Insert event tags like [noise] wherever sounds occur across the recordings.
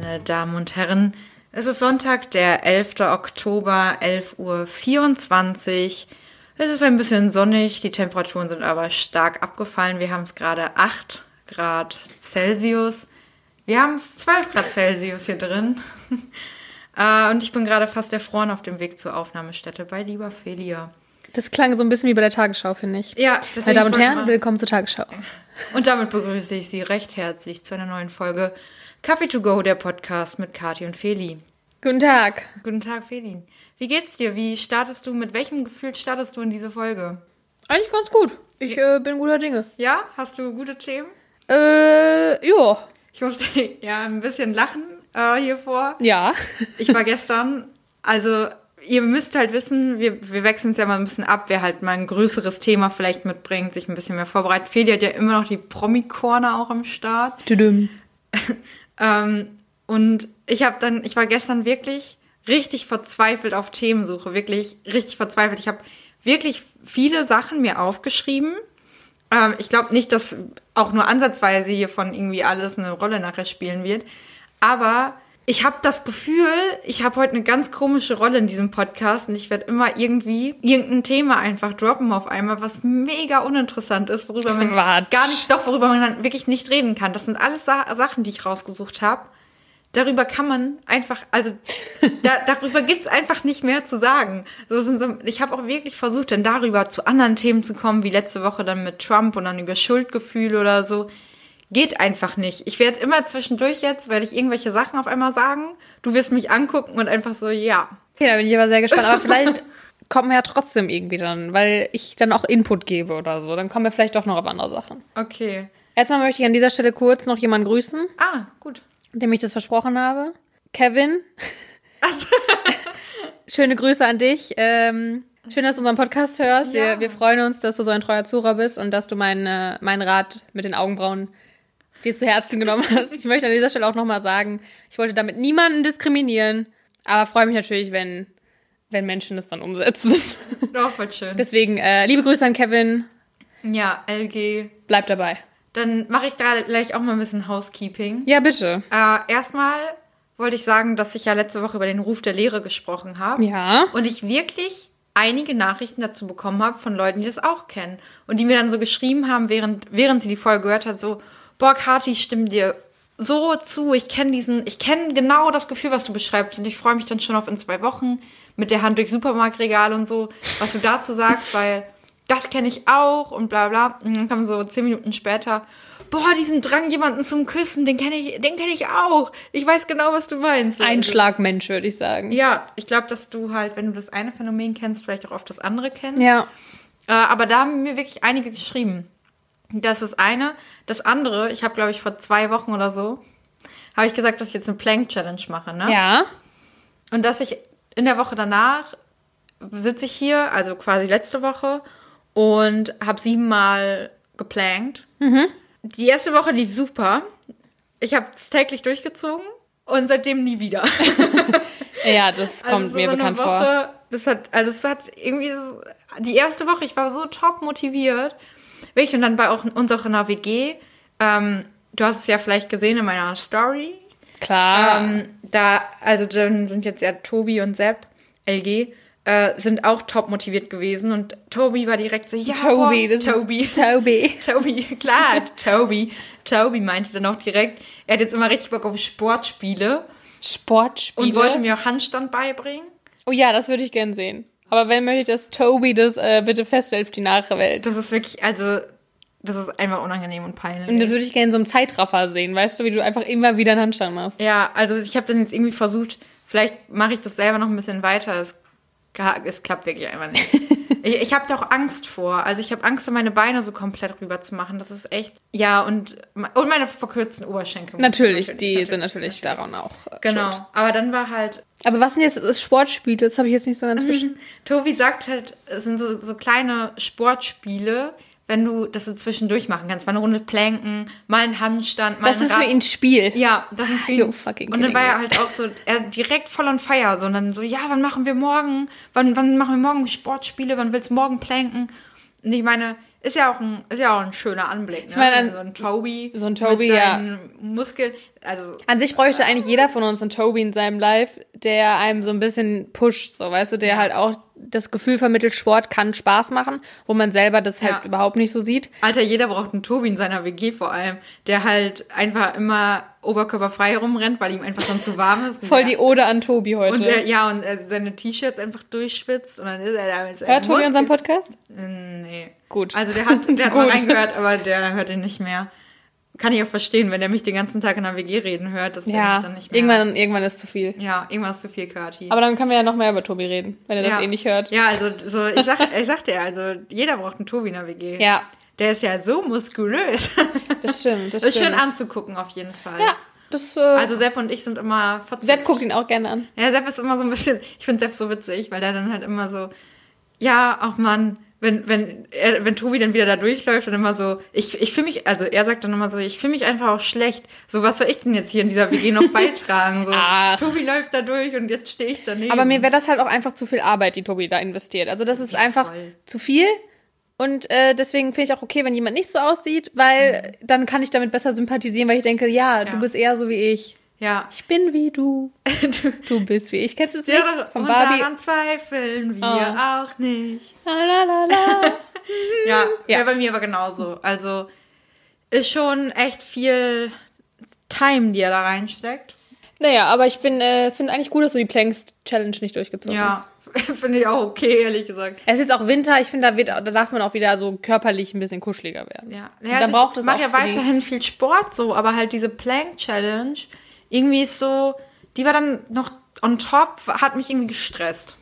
meine Damen und Herren. Es ist Sonntag, der 11. Oktober, 11.24 Uhr. Es ist ein bisschen sonnig, die Temperaturen sind aber stark abgefallen. Wir haben es gerade 8 Grad Celsius. Wir haben es 12 Grad Celsius hier drin. [laughs] Äh, und ich bin gerade fast erfroren auf dem Weg zur Aufnahmestätte bei lieber Felia. Das klang so ein bisschen wie bei der Tagesschau, finde ich. Ja, Meine Damen und Herren, willkommen zur Tagesschau. Und damit begrüße ich Sie recht herzlich zu einer neuen Folge Coffee to Go, der Podcast mit Kati und Feli. Guten Tag. Guten Tag, Feli. Wie geht's dir? Wie startest du, mit welchem Gefühl startest du in diese Folge? Eigentlich ganz gut. Ich äh, bin guter Dinge. Ja? Hast du gute Themen? Äh, ja. Ich musste [laughs] ja ein bisschen lachen äh, hier vor. Ja. Ich war gestern, also ihr müsst halt wissen, wir, wir wechseln es ja mal ein bisschen ab, wer halt mal ein größeres Thema vielleicht mitbringt, sich ein bisschen mehr vorbereitet. Feli hat ja immer noch die Promi-Corner auch am Start. Tudum. [laughs] Ähm, und ich habe dann, ich war gestern wirklich richtig verzweifelt auf Themensuche, wirklich richtig verzweifelt. Ich habe wirklich viele Sachen mir aufgeschrieben. Ähm, ich glaube nicht, dass auch nur ansatzweise hiervon irgendwie alles eine Rolle nachher spielen wird. Aber ich habe das Gefühl, ich habe heute eine ganz komische Rolle in diesem Podcast und ich werde immer irgendwie irgendein Thema einfach droppen auf einmal, was mega uninteressant ist, worüber man Quatsch. gar nicht, doch, worüber man dann wirklich nicht reden kann. Das sind alles Sa Sachen, die ich rausgesucht habe. Darüber kann man einfach, also [laughs] da, darüber gibt's einfach nicht mehr zu sagen. So sind so, ich habe auch wirklich versucht, dann darüber zu anderen Themen zu kommen, wie letzte Woche dann mit Trump und dann über Schuldgefühle oder so. Geht einfach nicht. Ich werde immer zwischendurch jetzt, werde ich irgendwelche Sachen auf einmal sagen. Du wirst mich angucken und einfach so, ja. Okay, da bin ich aber sehr gespannt. Aber vielleicht [laughs] kommen wir ja trotzdem irgendwie dann, weil ich dann auch Input gebe oder so. Dann kommen wir vielleicht doch noch auf andere Sachen. Okay. Erstmal möchte ich an dieser Stelle kurz noch jemanden grüßen, Ah, gut. dem ich das versprochen habe. Kevin. [laughs] Also, [laughs] Schöne Grüße an dich. Ähm, schön, dass du unseren Podcast hörst. Ja. Wir, wir freuen uns, dass du so ein treuer Zuhörer bist und dass du meinen meinen Rat mit den Augenbrauen dir zu Herzen genommen hast. Ich möchte an dieser Stelle auch nochmal sagen, ich wollte damit niemanden diskriminieren, aber freue mich natürlich, wenn, wenn Menschen das dann umsetzen. doch, wird schön. Deswegen, äh, liebe Grüße an Kevin. Ja, LG. Bleib dabei. Dann mache ich da gleich auch mal ein bisschen Housekeeping. Ja, bitte. Äh, erstmal wollte ich sagen, dass ich ja letzte Woche über den Ruf der Lehre gesprochen habe. Ja. Und ich wirklich einige Nachrichten dazu bekommen habe von Leuten, die das auch kennen. Und die mir dann so geschrieben haben, während, während sie die Folge gehört hat, so, boah, Kathi, ich stimme dir so zu. Ich kenne diesen, ich kenne genau das Gefühl, was du beschreibst. Und ich freue mich dann schon auf in zwei Wochen mit der Hand durch Supermarktregal und so, was du dazu sagst, weil das kenne ich auch und bla bla. Und dann kam so zehn Minuten später, boah, diesen Drang, jemanden zum Küssen, den kenne ich, den kenne ich auch. Ich weiß genau, was du meinst. Ein Also- Schlagmensch, würde ich sagen. ja, ich glaube, dass du halt, wenn du das eine Phänomen kennst, vielleicht auch oft das andere kennst. Ja. Äh, aber da haben mir wirklich einige geschrieben. Das ist eine. Das andere, ich habe, glaube ich, vor zwei Wochen oder so, habe ich gesagt, dass ich jetzt eine Plank-Challenge mache, ne? Ja. Und dass ich in der Woche danach sitze ich hier, also quasi letzte Woche, und habe siebenmal geplankt. Die erste Woche lief super. Ich habe es täglich durchgezogen und seitdem nie wieder. [laughs] Ja, das kommt also so mir eine bekannt Woche, vor. Das hat, also es hat irgendwie so- die erste Woche, ich war so top motiviert. Wirklich, und dann bei auch unserer WG, ähm, du hast es ja vielleicht gesehen in meiner Story. Klar. Ähm, da, also dann sind jetzt ja Tobi und Sepp, LG, äh, sind auch top motiviert gewesen. Und Tobi war direkt so, ja, Tobi, boah, das ist- Tobi. Tobi. [laughs] Tobi, klar, Tobi. Tobi meinte dann auch direkt, er hat jetzt immer richtig Bock auf Sportspiele Sportspiele. und wollte mir auch Handstand beibringen. Oh ja, das würde ich gern sehen. Aber wenn möchte ich, dass Toby das äh, bitte festhält für die Nachwelt. Das ist wirklich, also, das ist einfach unangenehm und peinlich. Und das würde ich gerne in so einem Zeitraffer sehen, weißt du, wie du einfach immer wieder einen Handstand machst. ja, also ich habe dann jetzt irgendwie versucht, vielleicht mache ich das selber noch ein bisschen weiter. Es, es klappt wirklich einfach nicht. [laughs] ich ich habe da auch Angst vor. Also ich habe Angst, so meine Beine so komplett rüber zu machen. Das ist echt. Ja, und, und meine verkürzten Oberschenkel. muss ich Natürlich, die sind natürlich daran auch. Äh, Genau. schuld. Aber dann war halt Aber was sind jetzt das Sportspiele? Das habe ich jetzt nicht so ganz [laughs] verstanden. Tobi sagt halt, es sind so, so kleine Sportspiele, wenn du das so zwischendurch machen kannst. Mal eine Runde Planken, mal einen Handstand, mal Das ist für Rad. ihn Spiel. Ja, das ist für [laughs] ihn. fucking Und dann war er halt auch so, er direkt voll on fire, so und dann so, ja, wann machen wir morgen, wann, wann machen wir morgen Sportspiele, wann willst du morgen planken? Und ich meine, ist ja auch ein, ist ja auch ein schöner Anblick, ne? meine, an- so ein Toby. so ein Toby, mit ja. Muskeln. Also, An sich bräuchte eigentlich jeder von uns einen Toby in seinem Live, der einem so ein bisschen pusht, so weißt du, der halt auch das Gefühl vermittelt, Sport kann Spaß machen, wo man selber das halt Ja. überhaupt nicht so sieht. Alter, jeder braucht einen Tobi in seiner WG vor allem, der halt einfach immer oberkörperfrei rumrennt, weil ihm einfach schon zu warm ist. Voll der, die Ode an Tobi heute. Und er, ja, und seine T-Shirts einfach durchschwitzt und dann ist er da mit seinen Hört Tobi unseren Podcast? Nee. Gut. Also der hat, der hat mal [laughs] reingehört, aber der hört ihn nicht mehr. Kann ich auch verstehen, wenn der mich den ganzen Tag in der WG reden hört, dass der Ja, mich dann nicht mehr. irgendwann, irgendwann ist zu viel. Ja, irgendwas ist zu viel, Kati. Aber dann können wir ja noch mehr über Tobi reden, wenn er das ja. eh nicht hört. Ja, also so, ich sag, ich sagte ja, also jeder braucht einen Tobi in der WG. Ja. Der ist ja so muskulös. Das stimmt, das Das [laughs] ist schön anzugucken auf jeden Fall. Ja, das, äh, Also Sepp und ich sind immer verzückt. Sepp guckt ihn auch gerne an. Ja, Sepp ist immer so ein bisschen, ich finde Sepp so witzig, weil der dann halt immer so, ja, auch Mann, wenn, wenn, er, wenn Tobi dann wieder da durchläuft und immer so, ich, ich fühle mich, also er sagt dann immer so, ich fühle mich einfach auch schlecht. So, was soll ich denn jetzt hier in dieser WG noch [laughs] beitragen? So, Ach. Tobi läuft da durch und jetzt stehe ich daneben. Aber mir wäre das halt auch einfach zu viel Arbeit, die Tobi da investiert. Also das ist einfach voll. zu viel. Und äh, deswegen finde ich auch okay, wenn jemand nicht so aussieht, weil dann kann ich damit besser sympathisieren, weil ich denke, ja, du Ja. bist eher so wie ich. Ja. Ich bin wie du. [laughs] Du, bist wie ich. Kennst du es ja, nicht? Von und Barbie. daran zweifeln wir Oh. auch nicht. La, la, la, la. [laughs] Ja, Ja. ja. bei mir aber genauso. Also ist schon echt viel Time, die er da reinsteckt. naja, aber ich äh, finde eigentlich gut, dass du die Planks-Challenge nicht durchgezogen hast. Ja, [laughs] finde ich auch okay, ehrlich gesagt. Es ist jetzt auch Winter, ich finde, da, wird- da darf man auch wieder so körperlich ein bisschen kuscheliger werden. Ja, ja braucht also es ich mache ja weiterhin viel Sport so, aber halt diese Plank Challenge, irgendwie ist so, die war dann noch on top, hat mich irgendwie gestresst.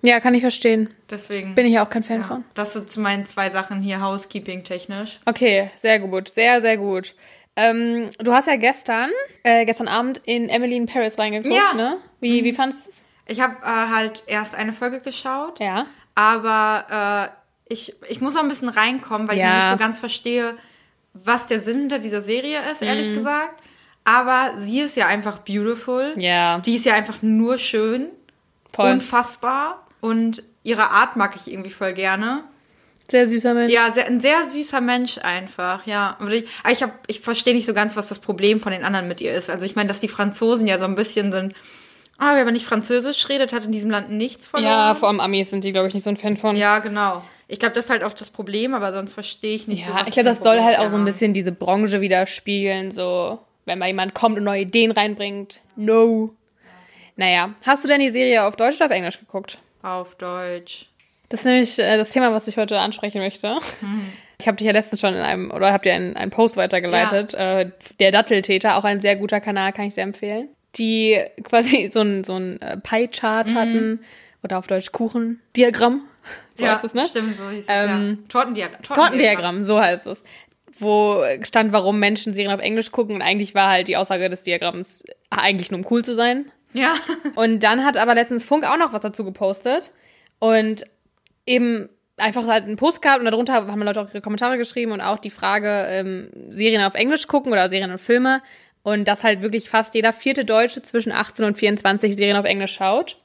Ja, kann ich verstehen. Deswegen Bin ich ja auch kein Fan ja, von. das so zu meinen zwei Sachen hier Housekeeping technisch. Okay, sehr gut, sehr, sehr gut. Ähm, du hast ja gestern, äh, gestern Abend in Emily in Paris reingeguckt, Ja. ne? Wie, wie fandest du es? Ich habe äh, halt erst eine Folge geschaut, Ja. aber äh, ich, ich muss auch ein bisschen reinkommen, weil ich Ja. noch nicht so ganz verstehe, was der Sinn hinter dieser Serie ist, Mhm. ehrlich gesagt. Aber sie ist ja einfach beautiful. Ja, Die ist ja einfach nur schön. voll. unfassbar und ihre Art mag ich irgendwie voll gerne. Sehr süßer Mensch. Ja, sehr, ein sehr süßer Mensch einfach, ja. Aber ich, aber ich, hab, ich verstehe nicht so ganz, was das Problem von den anderen mit ihr ist. Also ich meine, dass die Franzosen ja so ein bisschen sind, ah, wer aber nicht Französisch redet, hat in diesem Land nichts verloren. Ja, vor allem Amis sind die, glaube ich, nicht so ein Fan von. Ja, genau. Ich glaube, das ist halt auch das Problem, aber sonst verstehe ich nicht so, Ja, was ich glaube, das soll Problem halt die auch so ein bisschen diese Branche widerspiegeln, so, wenn mal jemand kommt und neue Ideen reinbringt. No. Naja, hast du denn die Serie auf Deutsch oder auf Englisch geguckt? Auf Deutsch. Das ist nämlich äh, das Thema, was ich heute ansprechen möchte. Ich habe dich ja letztens schon in einem, oder habt ihr einen, einen Post weitergeleitet. Äh, der Datteltäter, auch ein sehr guter Kanal, kann ich sehr empfehlen. Die quasi [laughs] so ein, so ein äh, Pie-Chart hatten, oder auf Deutsch Kuchendiagramm. So ja, heißt es, ne? stimmt, so hieß Ähm, es, ja. Tortendiagramm. Tortendiagramm, so heißt es. Wo stand, warum Menschen Serien auf Englisch gucken. Und eigentlich war halt die Aussage des Diagramms eigentlich nur um cool zu sein. Ja. Und dann hat aber letztens Funk auch noch was dazu gepostet. Und eben einfach halt einen Post gehabt und darunter haben Leute auch ihre Kommentare geschrieben und auch die Frage, ähm, Serien auf Englisch gucken oder Serien und Filme. Und dass halt wirklich fast jeder vierte Deutsche zwischen 18 und 24 Serien auf Englisch schaut.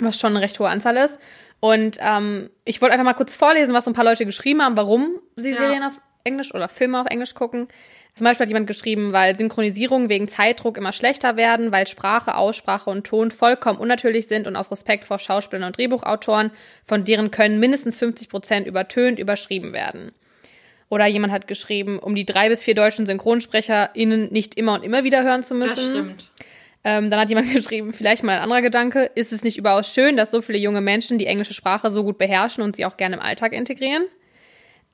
Was schon eine recht hohe Anzahl ist. Und ähm, ich wollte einfach mal kurz vorlesen, was so ein paar Leute geschrieben haben, warum sie Ja. Serien auf Englisch oder Filme auf Englisch gucken. Zum Beispiel hat jemand geschrieben, weil Synchronisierungen wegen Zeitdruck immer schlechter werden, weil Sprache, Aussprache und Ton vollkommen unnatürlich sind und aus Respekt vor Schauspielern und Drehbuchautoren, von deren Können mindestens 50 Prozent übertönt überschrieben werden. Oder jemand hat geschrieben, um die drei bis vier deutschen SynchronsprecherInnen nicht immer und immer wieder hören zu müssen. Das stimmt. Ähm, dann hat jemand [laughs] geschrieben, vielleicht mal ein anderer Gedanke, ist es nicht überaus schön, dass so viele junge Menschen die englische Sprache so gut beherrschen und sie auch gerne im Alltag integrieren?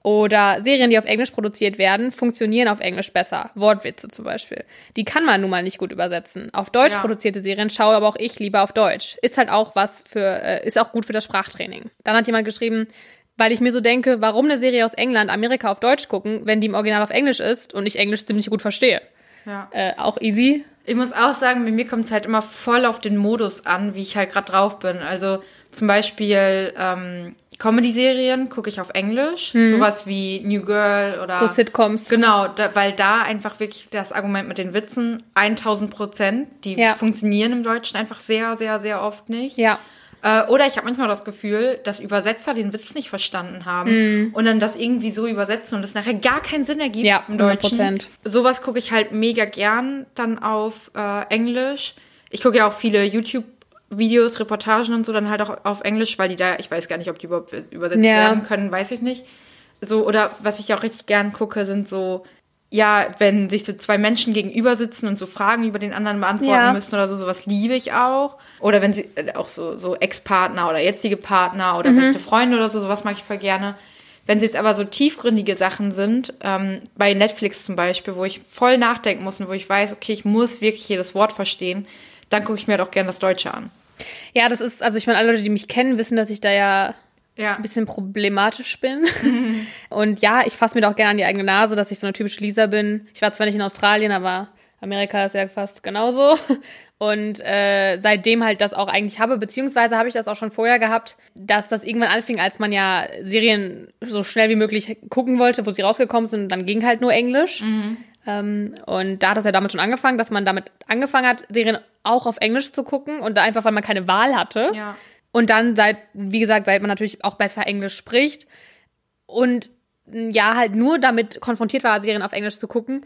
Oder Serien, die auf Englisch produziert werden, funktionieren auf Englisch besser. Wortwitze zum Beispiel. Die kann man nun mal nicht gut übersetzen. Auf Deutsch Ja. produzierte Serien schaue aber auch ich lieber auf Deutsch. Ist halt auch was für, äh, ist auch gut für das Sprachtraining. Dann hat jemand geschrieben, weil ich mir so denke, warum eine Serie aus England Amerika auf Deutsch gucken, wenn die im Original auf Englisch ist und ich Englisch ziemlich gut verstehe. Ja. Äh, auch easy. Ich muss auch sagen, bei mir kommt es halt immer voll auf den Modus an, wie ich halt gerade drauf bin. Also zum Beispiel ähm, Comedy-Serien gucke ich auf Englisch, sowas wie New Girl oder Mhm. So Sitcoms. Genau, da, weil da einfach wirklich das Argument mit den Witzen 1000 Prozent, die Ja. funktionieren im Deutschen einfach sehr, sehr, sehr oft nicht. Ja. Äh, oder ich habe manchmal das Gefühl, dass Übersetzer den Witz nicht verstanden haben und dann das irgendwie so übersetzen und es nachher gar keinen Sinn ergibt Mm. Ja, im Deutschen. 100%. Sowas gucke ich halt mega gern dann auf äh, Englisch. Ich gucke ja auch viele YouTube-Videos, Reportagen und so dann halt auch auf Englisch, weil die da, ich weiß gar nicht, ob die überhaupt übersetzt Ja. werden können, weiß ich nicht. So, oder was ich auch richtig gern gucke, sind so, ja, wenn sich so zwei Menschen gegenüber sitzen und so Fragen über den anderen beantworten Ja. müssen oder so, sowas liebe ich auch. Oder wenn sie äh, auch so, so Ex-Partner oder jetzige Partner oder Mhm. beste Freunde oder so, sowas mag ich voll gerne. Wenn sie jetzt aber so tiefgründige Sachen sind, ähm, bei Netflix zum Beispiel, wo ich voll nachdenken muss und wo ich weiß, okay, ich muss wirklich jedes Wort verstehen, dann gucke ich mir doch gerne das Deutsche an. Ja, das ist, also ich meine, alle Leute, die mich kennen, wissen, dass ich da ja Ja. ein bisschen problematisch bin. [laughs] Und ja, ich fasse mir da auch gerne an die eigene Nase, dass ich so eine typische Lisa bin. Ich war zwar nicht in Australien, aber Amerika ist ja fast genauso. Und äh, seitdem halt das auch eigentlich habe, beziehungsweise habe ich das auch schon vorher gehabt, dass das irgendwann anfing, als man ja Serien so schnell wie möglich gucken wollte, wo sie rausgekommen sind, und dann ging halt nur Englisch. Ähm, und da hat das ja damit schon angefangen, dass man damit angefangen hat, Serien auch auf Englisch zu gucken und da einfach, weil man keine Wahl hatte. Ja. Und dann seit, wie gesagt, seit man natürlich auch besser Englisch spricht und ja, halt nur damit konfrontiert war, Serien auf Englisch zu gucken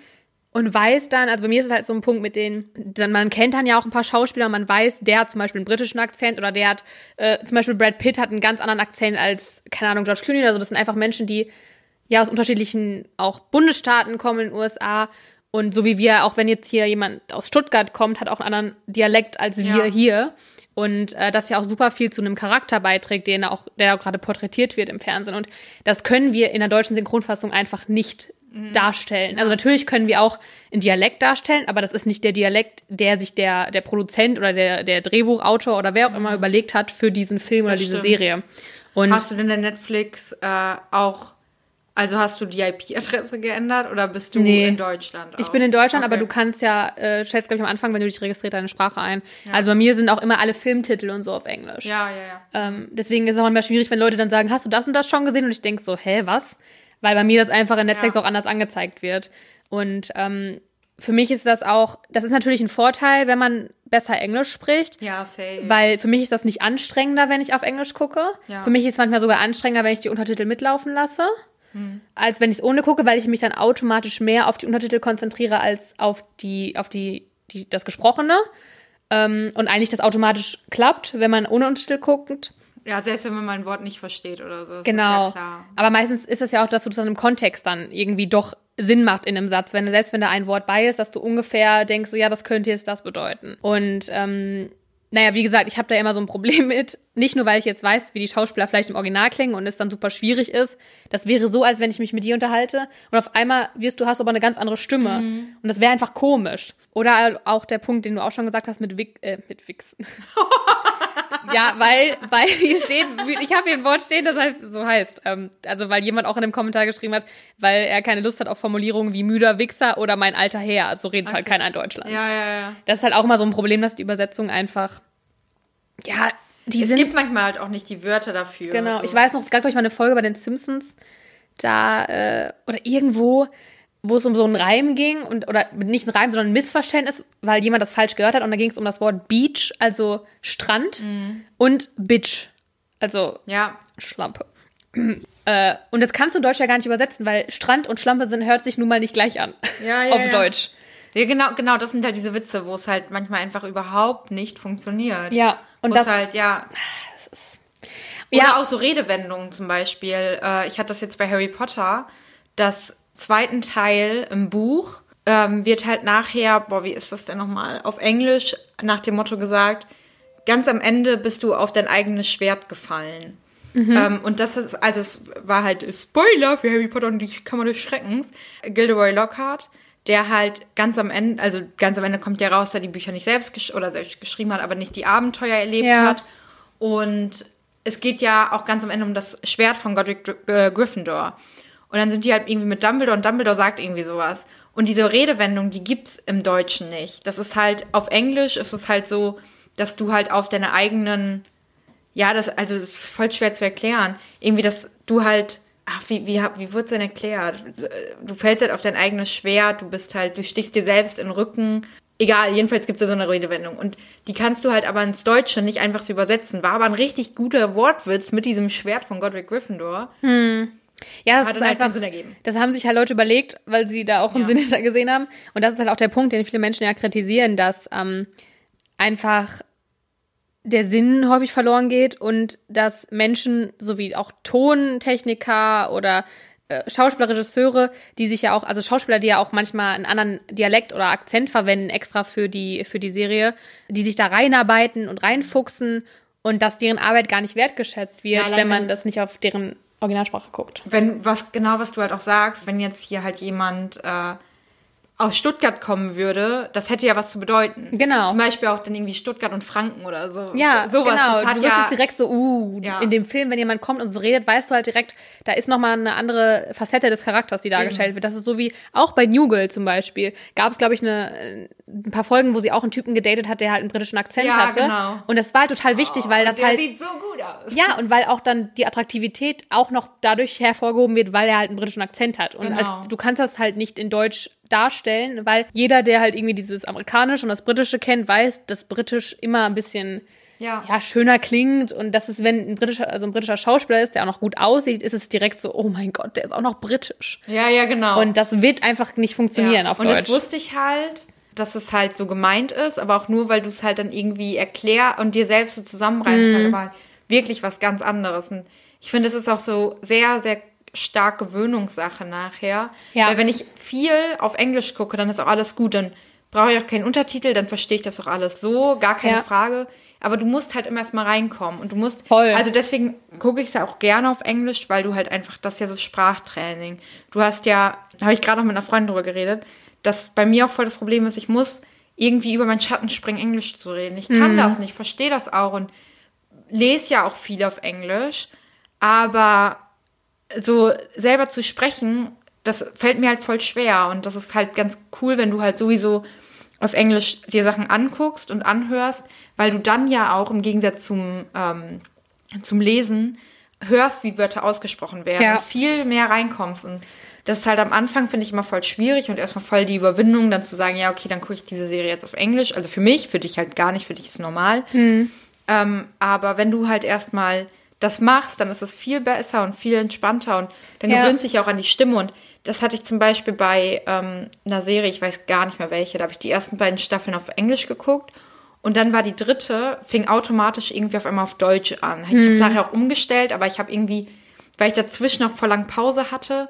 und weiß dann, also bei mir ist es halt so ein Punkt mit denen, dann, man kennt dann ja auch ein paar Schauspieler, und man weiß, der hat zum Beispiel einen britischen Akzent oder der hat, äh, zum Beispiel Brad Pitt hat einen ganz anderen Akzent als, keine Ahnung, George Clooney oder so. Das sind einfach Menschen, die ja aus unterschiedlichen auch Bundesstaaten kommen in den USA. Und so wie wir, auch wenn jetzt hier jemand aus Stuttgart kommt, hat auch einen anderen Dialekt als wir Ja. hier. Und äh, das ja auch super viel zu einem Charakter beiträgt, den auch, der auch gerade porträtiert wird im Fernsehen. Und das können wir in der deutschen Synchronfassung einfach nicht darstellen. Also natürlich können wir auch einen Dialekt darstellen, aber das ist nicht der Dialekt, der sich der, der Produzent oder der, der Drehbuchautor oder wer auch immer überlegt hat für diesen Film oder Das diese stimmt. Serie. Und Hast du denn in Netflix äh, auch, also hast du die IP-Adresse geändert oder bist du Nee. in Deutschland? Auch? Ich bin in Deutschland, aber Okay. du kannst ja, äh, stellst, glaube ich, am Anfang, wenn du dich registriert, deine Sprache ein. Also bei mir sind auch immer alle Filmtitel und so auf Englisch. Ja, ja, ja. Ähm, deswegen ist es auch immer schwierig, wenn Leute dann sagen, hast du das und das schon gesehen? Und ich denke so, hä, was? Weil bei mir das einfach in Netflix Ja. auch anders angezeigt wird. Und ähm, für mich ist das auch, das ist natürlich ein Vorteil, wenn man besser Englisch spricht. Ja, safe. Weil für mich ist das nicht anstrengender, wenn ich auf Englisch gucke. Ja. Für mich ist es manchmal sogar anstrengender, wenn ich die Untertitel mitlaufen lasse, als wenn ich es ohne gucke, weil ich mich dann automatisch mehr auf die Untertitel konzentriere als auf die, auf die, die das Gesprochene. Ähm, und eigentlich das automatisch klappt, wenn man ohne Untertitel guckt. Ja, selbst wenn man mal ein Wort nicht versteht oder so. Genau. Ist ja klar. Aber meistens ist es ja auch, dass du das dann im Kontext dann irgendwie doch Sinn macht in einem Satz. Wenn selbst wenn da ein Wort bei ist, dass du ungefähr denkst, so ja, das könnte jetzt das bedeuten. Und ähm, naja, wie gesagt, ich habe da immer so ein Problem [laughs] mit. Nicht nur, weil ich jetzt weiß, wie die Schauspieler vielleicht im Original klingen und es dann super schwierig ist. Das wäre so, als wenn ich mich mit dir unterhalte und auf einmal wirst du hast aber eine ganz andere Stimme. Und das wäre einfach komisch. Oder auch der Punkt, den du auch schon gesagt hast mit, Wick, äh, mit Wichsen. [laughs] Ja, weil, weil hier steht, ich habe hier ein Wort stehen, das halt so heißt. Ähm, also weil jemand auch in einem Kommentar geschrieben hat, weil er keine Lust hat auf Formulierungen wie müder Wichser oder mein alter Herr. So redet halt Okay. keiner in Deutschland. Ja, ja, ja. Das ist halt auch immer so ein Problem, dass die Übersetzung einfach, ja, die Es sind. gibt manchmal halt auch nicht die Wörter dafür. Genau, so. ich weiß noch, es gab, glaube ich, mal eine Folge bei den Simpsons, da, äh, oder irgendwo, wo es um so einen Reim ging, und, oder nicht einen Reim, sondern ein Missverständnis, weil jemand das falsch gehört hat, und da ging es um das Wort Beach, also Strand, und Bitch, also Ja, Schlampe. äh, und das kannst du in Deutsch ja gar nicht übersetzen, weil Strand und Schlampe sind, hört sich nun mal nicht gleich an. Ja, [laughs] ja, Auf ja. Deutsch. Ja, genau, genau, das sind halt diese Witze, wo es halt manchmal einfach überhaupt nicht funktioniert. Ja, und das- halt, ja. Oder Ja. auch so Redewendungen zum Beispiel. Äh, ich hatte das jetzt bei Harry Potter. Das zweiten Teil im Buch ähm, wird halt nachher, boah, wie ist das denn nochmal? Auf Englisch nach dem Motto gesagt, ganz am Ende bist du auf dein eigenes Schwert gefallen. Ähm, und das ist, also es war halt Spoiler für Harry Potter und die Kammer des Schreckens. Gilderoy Lockhart, der halt ganz am Ende, also ganz am Ende kommt ja raus, dass er die Bücher nicht selbst gesch oder selbst geschrieben hat, aber nicht die Abenteuer erlebt Ja. hat. Und es geht ja auch ganz am Ende um das Schwert von Godric äh, Gryffindor. Und dann sind die halt irgendwie mit Dumbledore und Dumbledore sagt irgendwie sowas. Und diese Redewendung, die gibt's im Deutschen nicht. Das ist halt, auf Englisch ist es halt so, dass du halt auf deine eigenen, ja, das, also das ist voll schwer zu erklären. Irgendwie, dass du halt, ach, wie, wie, wie wird's denn erklärt? Du fällst halt auf dein eigenes Schwert, du bist halt, du stichst dir selbst in den Rücken. egal, jedenfalls gibt es da so eine Redewendung. Und die kannst du halt aber ins Deutsche nicht einfach so übersetzen. War aber ein richtig guter Wortwitz mit diesem Schwert von Godric Gryffindor. Ja, das Hat ist halt einfach, Sinn ergeben. das haben sich halt Leute überlegt, weil sie da auch einen Ja. Sinn hinter gesehen haben. Und das ist halt auch der Punkt, den viele Menschen ja kritisieren, dass ähm, einfach der Sinn häufig verloren geht und dass Menschen sowie auch Tontechniker oder äh, Schauspieler, Regisseure, die sich ja auch, also Schauspieler, die ja auch manchmal einen anderen Dialekt oder Akzent verwenden extra für die, für die Serie, die sich da reinarbeiten und reinfuchsen und dass deren Arbeit gar nicht wertgeschätzt wird, Ja, wenn man das nicht auf deren Originalsprache guckt. Wenn, was, genau was du halt auch sagst, wenn jetzt hier halt jemand äh, aus Stuttgart kommen würde, das hätte ja was zu bedeuten. Genau. Zum Beispiel auch dann irgendwie Stuttgart und Franken oder so. Ja, sowas. genau. Das du ja, wüsstest direkt so, uh, Ja. in dem Film, wenn jemand kommt und so redet, weißt du halt direkt, da ist nochmal eine andere Facette des Charakters, die dargestellt wird. Das ist so wie, auch bei New Girl zum Beispiel, gab es, glaube ich, eine, ein paar Folgen, wo sie auch einen Typen gedatet hat, der halt einen britischen Akzent Ja, hatte. genau. Und das war halt total wichtig, weil das der halt, sieht so gut aus. ja, und weil auch dann die Attraktivität auch noch dadurch hervorgehoben wird, weil er halt einen britischen Akzent hat. Und Genau. als, du kannst das halt nicht in Deutsch darstellen, weil jeder, der halt irgendwie dieses Amerikanische und das Britische kennt, weiß, dass Britisch immer ein bisschen Ja. ja, schöner klingt und das ist, wenn ein britischer, also ein britischer Schauspieler ist, der auch noch gut aussieht, ist es direkt so, oh mein Gott, der ist auch noch britisch. ja, ja, genau. Und das wird einfach nicht funktionieren ja. auf und Deutsch. das wusste ich halt, dass es halt so gemeint ist, aber auch nur, weil du es halt dann irgendwie erklär und dir selbst so zusammenreimst, Mhm. halt aber wirklich was ganz anderes. Und ich finde, es ist auch so sehr, sehr stark Gewöhnungssache nachher. Ja. Weil wenn ich viel auf Englisch gucke, dann ist auch alles gut. Dann brauche ich auch keinen Untertitel, dann verstehe ich das auch alles so, gar keine Ja. Frage. Aber du musst halt immer erstmal reinkommen und du musst, Voll. also deswegen gucke ich es ja auch gerne auf Englisch, weil du halt einfach, das ist ja so Sprachtraining. Du hast ja, habe ich gerade noch mit einer Freundin drüber geredet, dass bei mir auch voll das Problem ist, ich muss irgendwie über meinen Schatten springen, Englisch zu reden. Ich Mhm. kann das nicht, verstehe das auch und lese ja auch viel auf Englisch, aber so selber zu sprechen, das fällt mir halt voll schwer und das ist halt ganz cool, wenn du halt sowieso auf Englisch dir Sachen anguckst und anhörst, weil du dann ja auch im Gegensatz zum, ähm, zum Lesen hörst, wie Wörter ausgesprochen werden Ja. und viel mehr reinkommst und das ist halt am Anfang, finde ich, immer voll schwierig und erstmal voll die Überwindung, dann zu sagen, ja, okay, dann gucke ich diese Serie jetzt auf Englisch. Also für mich, für dich halt gar nicht, für dich ist normal. Ähm, aber wenn du halt erstmal das machst, dann ist es viel besser und viel entspannter und dann Ja. gewöhnst dich auch an die Stimme. Und das hatte ich zum Beispiel bei ähm, einer Serie, ich weiß gar nicht mehr welche, da habe ich die ersten beiden Staffeln auf Englisch geguckt. Und dann war die dritte, fing automatisch irgendwie auf einmal auf Deutsch an. Ich habe es nachher auch umgestellt, aber ich habe irgendwie, weil ich dazwischen auch vor lang Pause hatte,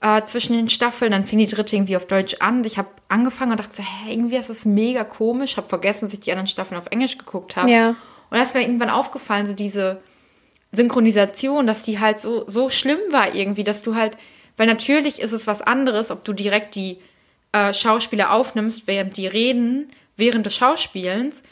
äh, zwischen den Staffeln, dann fing die dritte irgendwie auf Deutsch an. Und ich habe angefangen und dachte so, hä, irgendwie ist das mega komisch. Habe vergessen, dass ich die anderen Staffeln auf Englisch geguckt habe. Ja. Und da ist mir irgendwann aufgefallen, so diese Synchronisation, dass die halt so, so schlimm war irgendwie, dass du halt, weil natürlich ist es was anderes, ob du direkt die äh, Schauspieler aufnimmst, während die reden, während des Schauspielens,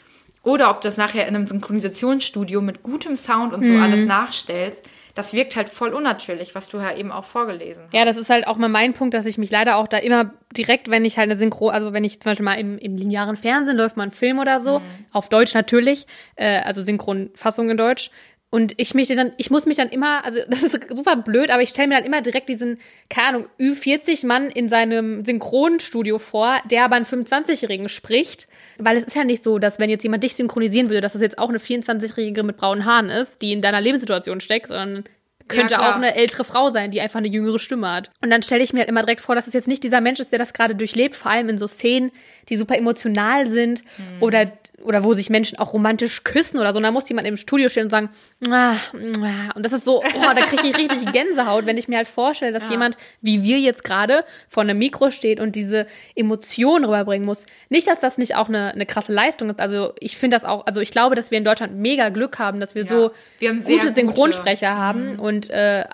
oder ob du das nachher in einem Synchronisationsstudio mit gutem Sound und so Mhm. alles nachstellst. Das wirkt halt voll unnatürlich, was du ja eben auch vorgelesen hast. Ja, das ist halt auch mal mein Punkt, dass ich mich leider auch da immer direkt, wenn ich halt eine Synchro, also wenn ich zum Beispiel mal im, im linearen Fernsehen läuft mal ein Film oder so, auf Deutsch natürlich, äh, also Synchronfassung in Deutsch. Und ich mich dann, ich muss mich dann immer, also [laughs] das ist super blöd, aber ich stelle mir dann immer direkt diesen, keine Ahnung, Ü40-Mann in seinem Synchronstudio vor, der aber einen 25-Jährigen spricht. Weil es ist ja nicht so, dass wenn jetzt jemand dich synchronisieren würde, dass das jetzt auch eine 24-Jährige mit braunen Haaren ist, die in deiner Lebenssituation steckt, sondern könnte klar. auch eine ältere Frau sein, die einfach eine jüngere Stimme hat. Und dann stelle ich mir halt immer direkt vor, dass es jetzt nicht dieser Mensch ist, der das gerade durchlebt, vor allem in so Szenen, die super emotional sind oder, oder wo sich Menschen auch romantisch küssen oder so. Und dann muss jemand im Studio stehen und sagen, ah, ah. und das ist so, oh, da kriege ich richtig [laughs] Gänsehaut, wenn ich mir halt vorstelle, dass jemand, wie wir jetzt gerade, vor einem Mikro steht und diese Emotionen rüberbringen muss. Nicht, dass das nicht auch eine, eine krasse Leistung ist. Also ich finde das auch, also ich glaube, dass wir in Deutschland mega Glück haben, dass wir Ja, so wir gute gute- Synchronsprecher haben und äh,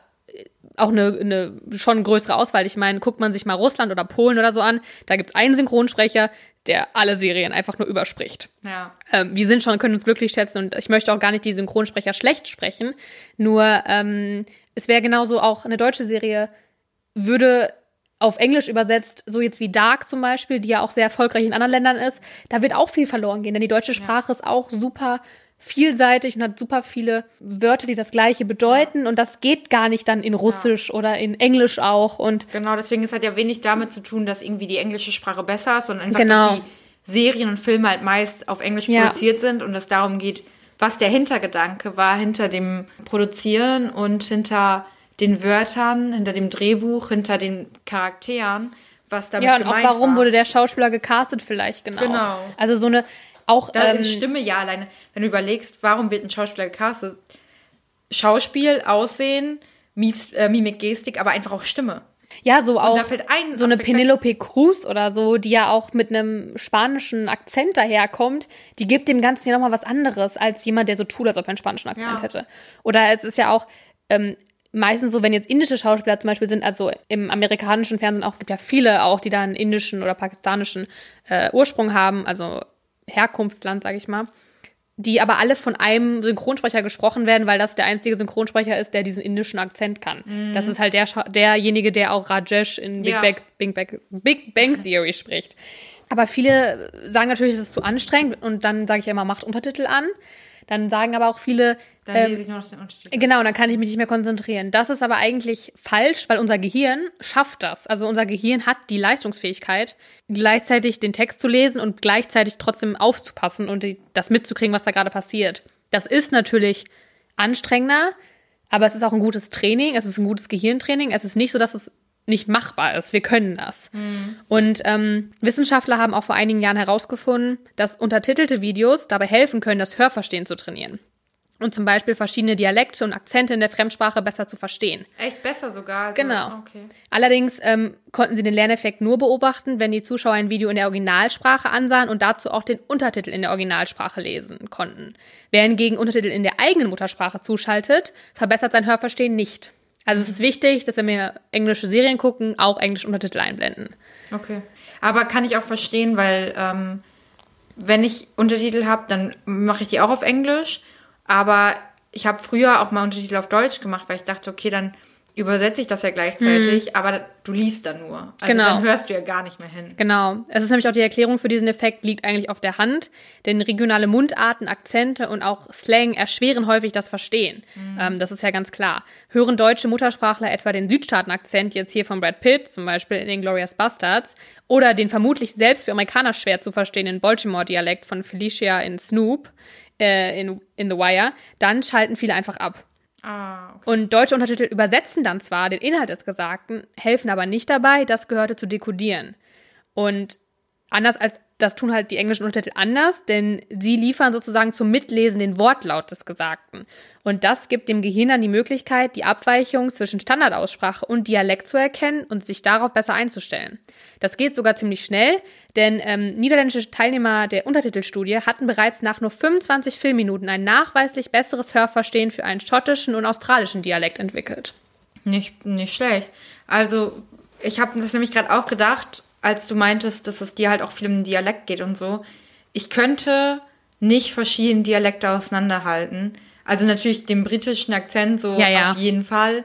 auch eine, eine schon größere Auswahl. Ich meine, guckt man sich mal Russland oder Polen oder so an, da gibt's einen Synchronsprecher, der alle Serien einfach nur überspricht. Ja. Ähm, wir sind schon, können uns glücklich schätzen und ich möchte auch gar nicht die Synchronsprecher schlecht sprechen. Nur ähm, es wäre genauso auch eine deutsche Serie, würde auf Englisch übersetzt, so jetzt wie Dark zum Beispiel, die ja auch sehr erfolgreich in anderen Ländern ist, da wird auch viel verloren gehen, denn die deutsche Sprache ist auch super vielseitig und hat super viele Wörter, die das gleiche bedeuten und das geht gar nicht dann in Russisch oder in Englisch auch und Genau, deswegen ist halt ja wenig damit zu tun, dass irgendwie die englische Sprache besser ist, sondern einfach, Genau. dass die Serien und Filme halt meist auf Englisch Ja. produziert sind und es darum geht, was der Hintergedanke war hinter dem Produzieren und hinter den Wörtern, hinter dem Drehbuch, hinter den Charakteren, was damit Ja, und auch gemeint warum war. wurde der Schauspieler gecastet vielleicht, genau. Genau. Also so eine, auch, Da ähm, ist Stimme ja alleine. Wenn du überlegst, warum wird ein Schauspieler gecastet? Schauspiel, Aussehen, Mimik, äh, Mimik, Gestik, aber einfach auch Stimme. ja, so auch da fällt ein so eine. Penelope Cruz oder so, die ja auch mit einem spanischen Akzent daherkommt, die gibt dem Ganzen ja nochmal was anderes als jemand, der so tut, als ob er einen spanischen Akzent Ja. hätte. Oder es ist ja auch ähm, meistens so, wenn jetzt indische Schauspieler zum Beispiel sind, also im amerikanischen Fernsehen auch, es gibt ja viele auch, die da einen indischen oder pakistanischen äh, Ursprung haben, also Herkunftsland, sage ich mal, die aber alle von einem Synchronsprecher gesprochen werden, weil das der einzige Synchronsprecher ist, der diesen indischen Akzent kann. Das ist halt der, derjenige, der auch Rajesh in Big, Ja. Bang, Big, Bang, Big Bang Theory spricht. Aber viele sagen natürlich, es ist zu anstrengend und dann sage ich immer, macht Untertitel an. Dann sagen aber auch viele, Dann ähm, lese ich nur noch den Unterschied. Genau, dann kann ich mich nicht mehr konzentrieren. Das ist aber eigentlich falsch, weil unser Gehirn schafft das. Also unser Gehirn hat die Leistungsfähigkeit, gleichzeitig den Text zu lesen und gleichzeitig trotzdem aufzupassen und die, das mitzukriegen, was da gerade passiert. Das ist natürlich anstrengender, aber es ist auch ein gutes Training, es ist ein gutes Gehirntraining. Es ist nicht so, dass es nicht machbar ist. Wir können das. Und ähm, Wissenschaftler haben auch vor einigen Jahren herausgefunden, dass untertitelte Videos dabei helfen können, das Hörverstehen zu trainieren und zum Beispiel verschiedene Dialekte und Akzente in der Fremdsprache besser zu verstehen. Echt besser sogar. Also, Genau. Okay. Allerdings ähm, konnten sie den Lerneffekt nur beobachten, wenn die Zuschauer ein Video in der Originalsprache ansahen und dazu auch den Untertitel in der Originalsprache lesen konnten. Wer hingegen Untertitel in der eigenen Muttersprache zuschaltet, verbessert sein Hörverstehen nicht. Also es ist wichtig, dass wenn wir englische Serien gucken, auch englische Untertitel einblenden. Okay. Aber kann ich auch verstehen, weil ähm, wenn ich Untertitel habe, dann mache ich die auch auf Englisch. Aber ich habe früher auch mal Untertitel auf Deutsch gemacht, weil ich dachte, okay, dann übersetze ich das ja gleichzeitig, aber du liest dann nur. Also Genau. dann hörst du ja gar nicht mehr hin. Genau. Es ist nämlich auch die Erklärung für diesen Effekt liegt eigentlich auf der Hand, denn regionale Mundarten, Akzente und auch Slang erschweren häufig das Verstehen. Ähm, das ist ja ganz klar. Hören deutsche Muttersprachler etwa den Südstaaten-Akzent jetzt hier von Brad Pitt, zum Beispiel in Inglourious Bastards, oder den vermutlich selbst für Amerikaner schwer zu verstehenden Baltimore-Dialekt von Felicia in Snoop äh, in, in The Wire, dann schalten viele einfach ab. Ah, okay. Und deutsche Untertitel übersetzen dann zwar den Inhalt des Gesagten, helfen aber nicht dabei, das Gehörte zu dekodieren. Und anders als das tun halt die englischen Untertitel anders, denn sie liefern sozusagen zum Mitlesen den Wortlaut des Gesagten. Und das gibt dem Gehirn dann die Möglichkeit, die Abweichung zwischen Standardaussprache und Dialekt zu erkennen und sich darauf besser einzustellen. Das geht sogar ziemlich schnell, denn ähm, niederländische Teilnehmer der Untertitelstudie hatten bereits nach nur 25 Filmminuten ein nachweislich besseres Hörverstehen für einen schottischen und australischen Dialekt entwickelt. Nicht, nicht schlecht. Also, ich habe das nämlich gerade auch gedacht, als du meintest, dass es dir halt auch viel um den Dialekt geht und so. Ich könnte nicht verschiedene Dialekte auseinanderhalten. Also natürlich den britischen Akzent so Ja, ja. auf jeden Fall.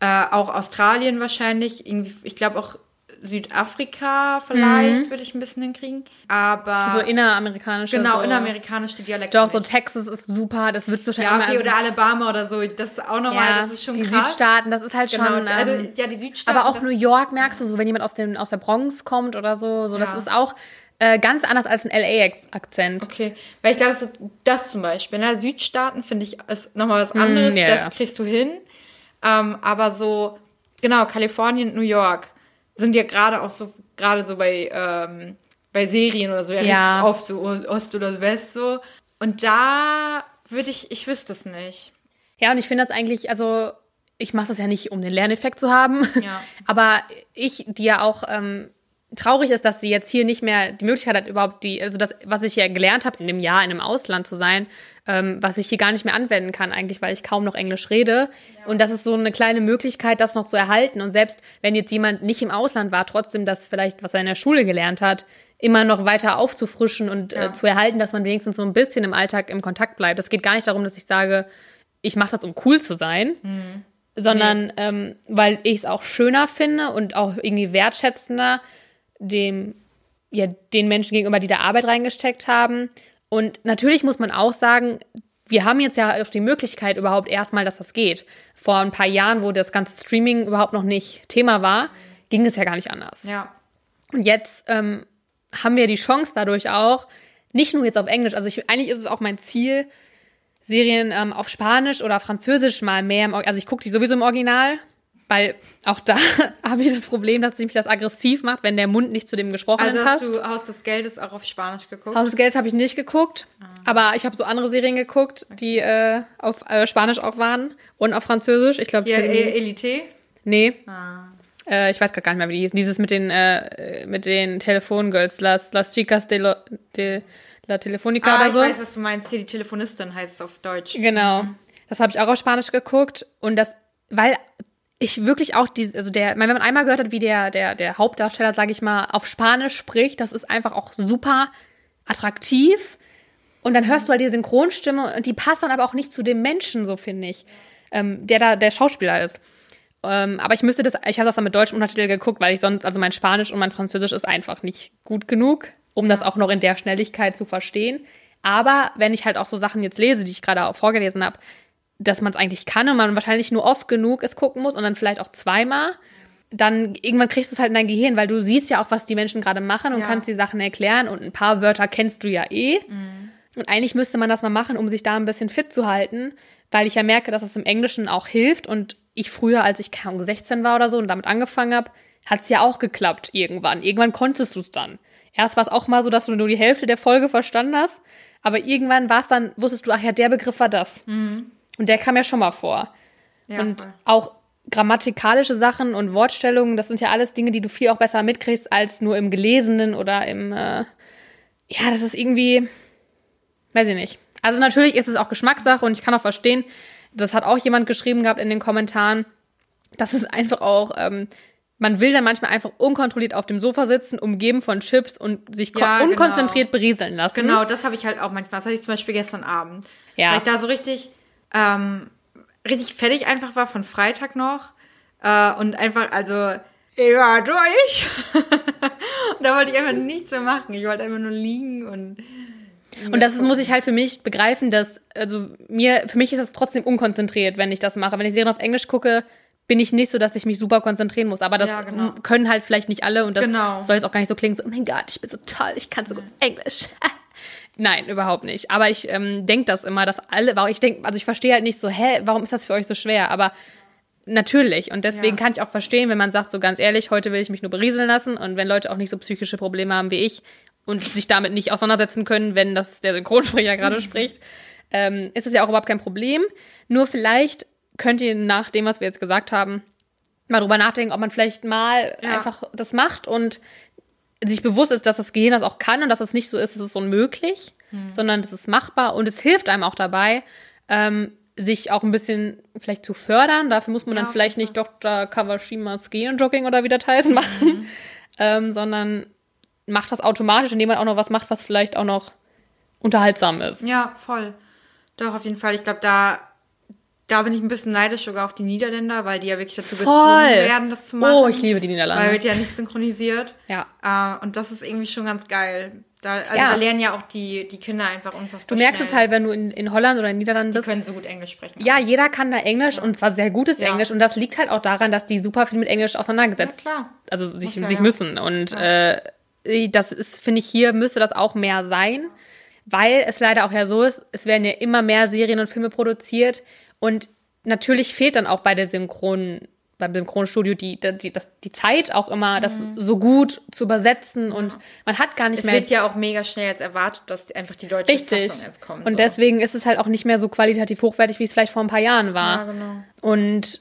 Äh, auch Australien wahrscheinlich. Irgendwie, ich glaube auch Südafrika vielleicht würde ich ein bisschen hinkriegen. Aber Mhm. So inneramerikanische. genau, so. inneramerikanische Dialekte. Doch, so. Texas ist super, das wird so schnell Ja, okay, also oder Alabama oder so. Das ist auch nochmal, ja, das ist schon die krass. Südstaaten, das ist halt Genau, schon. also ähm, ja, die Südstaaten. aber auch New York merkst du so, wenn jemand aus, dem, aus der Bronx kommt oder so, so das Ja. ist auch äh, ganz anders als ein LA-Akzent. Okay, weil ich glaube, so, das zum Beispiel, ne? Südstaaten finde ich ist nochmal was anderes, Mm, ja, das kriegst du hin. Ähm, aber so, genau, Kalifornien, New York sind ja gerade auch so, gerade so bei, ähm, bei Serien oder so, ja, Ja. oft so Ost oder West so. Und da würde ich, ich wüsste es nicht. Ja, und ich finde das eigentlich, also ich mache das ja nicht, um den Lerneffekt zu haben, Ja. [laughs] aber ich, die ja auch ähm, traurig ist, dass sie jetzt hier nicht mehr die Möglichkeit hat, überhaupt die, also das, was ich ja gelernt habe, in dem Jahr in einem Ausland zu sein, ähm, was ich hier gar nicht mehr anwenden kann, eigentlich, weil ich kaum noch Englisch rede. Und das ist so eine kleine Möglichkeit, das noch zu erhalten. Und selbst wenn jetzt jemand nicht im Ausland war, trotzdem das vielleicht, was er in der Schule gelernt hat, immer noch weiter aufzufrischen und Ja. äh, zu erhalten, dass man wenigstens so ein bisschen im Alltag im Kontakt bleibt. Es geht gar nicht darum, dass ich sage, ich mache das, um cool zu sein, sondern ähm, weil ich es auch schöner finde und auch irgendwie wertschätzender dem, ja, den Menschen gegenüber, die da Arbeit reingesteckt haben. Und natürlich muss man auch sagen, wir haben jetzt ja auch die Möglichkeit überhaupt erstmal, dass das geht. Vor ein paar Jahren, wo das ganze Streaming überhaupt noch nicht Thema war, ging es ja gar nicht anders. Ja. Und jetzt ähm, haben wir die Chance dadurch auch, nicht nur jetzt auf Englisch, also ich, eigentlich ist es auch mein Ziel, Serien ähm, auf Spanisch oder Französisch mal mehr, im, also ich gucke die sowieso im Original, weil auch da [laughs] habe ich das Problem, dass sich mich das aggressiv macht, wenn der Mund nicht zu dem Gesprochenen Also passt. hast du Haus des Geldes auch auf Spanisch geguckt? Haus des Gelds habe ich nicht geguckt, aber ich habe so andere Serien geguckt, die äh, auf äh, Spanisch auch waren und auf Französisch. Ich glaube, ja, E- Elite? nee, Ah. äh, ich weiß gar nicht mehr, wie die hieß. Dieses mit den äh, mit den Telefongirls, las, las chicas de, lo, de la telefonica Ah, oder ich so. weiß, was du meinst. Hier die Telefonistin heißt es auf Deutsch. Genau. Das habe ich auch auf Spanisch geguckt und das, weil ich wirklich auch die, also der, wenn man einmal gehört hat, wie der der der Hauptdarsteller, sage ich mal, auf Spanisch spricht, das ist einfach auch super attraktiv. Und dann hörst du halt die Synchronstimme und die passt dann aber auch nicht zu dem Menschen, so finde ich, ähm, der da der Schauspieler ist. Ähm, aber ich müsste das, ich habe das dann mit deutschem Untertitel geguckt, weil ich sonst, also mein Spanisch und mein Französisch ist einfach nicht gut genug, um das auch noch in der Schnelligkeit zu verstehen. Aber wenn ich halt auch so Sachen jetzt lese, die ich gerade auch vorgelesen habe, dass man es eigentlich kann und man wahrscheinlich nur oft genug es gucken muss und dann vielleicht auch zweimal, dann irgendwann kriegst du es halt in dein Gehirn, weil du siehst ja auch, was die Menschen gerade machen und Ja. kannst die Sachen erklären und ein paar Wörter kennst du ja eh. Und eigentlich müsste man das mal machen, um sich da ein bisschen fit zu halten, weil ich ja merke, dass es im Englischen auch hilft und ich früher, als ich keine Ahnung, 16 war oder so und damit angefangen habe, hat es ja auch geklappt irgendwann. Irgendwann konntest du es dann. Erst war es auch mal so, dass du nur die Hälfte der Folge verstanden hast, aber irgendwann war es dann, wusstest du, ach ja, der Begriff war das. Und der kam ja schon mal vor. Ja, und voll. auch grammatikalische Sachen und Wortstellungen, das sind ja alles Dinge, die du viel auch besser mitkriegst als nur im Gelesenen oder im, äh, ja, das ist irgendwie, weiß ich nicht. Also natürlich ist es auch Geschmackssache und ich kann auch verstehen, das hat auch jemand geschrieben gehabt in den Kommentaren, dass es einfach auch, ähm, man will dann manchmal einfach unkontrolliert auf dem Sofa sitzen, umgeben von Chips und sich Ja, genau. unkonzentriert berieseln lassen. Genau, das habe ich halt auch manchmal. Das hatte ich zum Beispiel gestern Abend. Ja. Weil ich da so richtig, ähm, richtig fertig einfach war von Freitag noch. Äh, und einfach, also, ich war [laughs] durch. und da wollte ich einfach nichts mehr machen. Ich wollte einfach nur liegen und. Und das ist, muss ich halt für mich begreifen, dass, also mir, für mich ist das trotzdem unkonzentriert, wenn ich das mache. Wenn ich Serien auf Englisch gucke, bin ich nicht so, dass ich mich super konzentrieren muss. Aber das Ja, genau. können halt vielleicht nicht alle und das Genau. soll jetzt auch gar nicht so klingen, so, oh mein Gott, ich bin so toll, ich kann so gut Englisch. [laughs] Nein, überhaupt nicht. Aber ich ähm, denke das immer, dass alle, warum ich denke, also ich verstehe halt nicht so, hä, warum ist das für euch so schwer? Aber natürlich. Und deswegen Ja. kann ich auch verstehen, wenn man sagt, so ganz ehrlich, heute will ich mich nur berieseln lassen. Und wenn Leute auch nicht so psychische Probleme haben wie ich und sich damit nicht auseinandersetzen können, wenn das der Synchronsprecher gerade [laughs] spricht, ähm, ist es ja auch überhaupt kein Problem. Nur vielleicht könnt ihr nach dem, was wir jetzt gesagt haben, mal drüber nachdenken, ob man vielleicht mal Ja. einfach das macht und sich bewusst ist, dass das Gehirn das auch kann und dass es nicht so ist, es ist unmöglich, sondern es ist machbar und es hilft einem auch dabei, ähm, sich auch ein bisschen vielleicht zu fördern. Dafür muss man Ja, dann vielleicht nicht Dr. Kawashimas Gehirnjogging oder wie das heißt machen, ähm, sondern macht das automatisch, indem man auch noch was macht, was vielleicht auch noch unterhaltsam ist. Ja, voll. Doch, auf jeden Fall. Ich glaube, da, da bin ich ein bisschen neidisch sogar auf die Niederländer, weil die ja wirklich dazu gezwungen werden, das zu machen. Oh, ich liebe die Weil Niederlande. wird ja nicht synchronisiert. Ja. Äh, und das ist irgendwie schon ganz geil. Da, also Ja. da lernen ja auch die, die Kinder einfach unfassbar Du merkst es schnell. halt, wenn du in, in Holland oder in Niederlanden Die bist. können so gut Englisch sprechen. Ja, jeder kann da Englisch und zwar sehr gutes Ja. Englisch und das liegt halt auch daran, dass die super viel mit Englisch ja auseinandergesetzt klar. also sich, ja, sich ja. müssen. Und äh, das ist, finde ich, hier müsste das auch mehr sein, weil es leider auch ja so ist, es werden ja immer mehr Serien und Filme produziert und natürlich fehlt dann auch bei der Synchron, beim Synchronstudio die, die, das, die Zeit auch immer, das so gut zu übersetzen und man hat gar nicht Mhm. Es mehr wird ja auch mega schnell jetzt erwartet, dass einfach die deutsche richtig. Fassung jetzt kommt. Und so. deswegen ist es halt auch nicht mehr so qualitativ hochwertig, wie es vielleicht vor ein paar Jahren war. Ja, genau. Und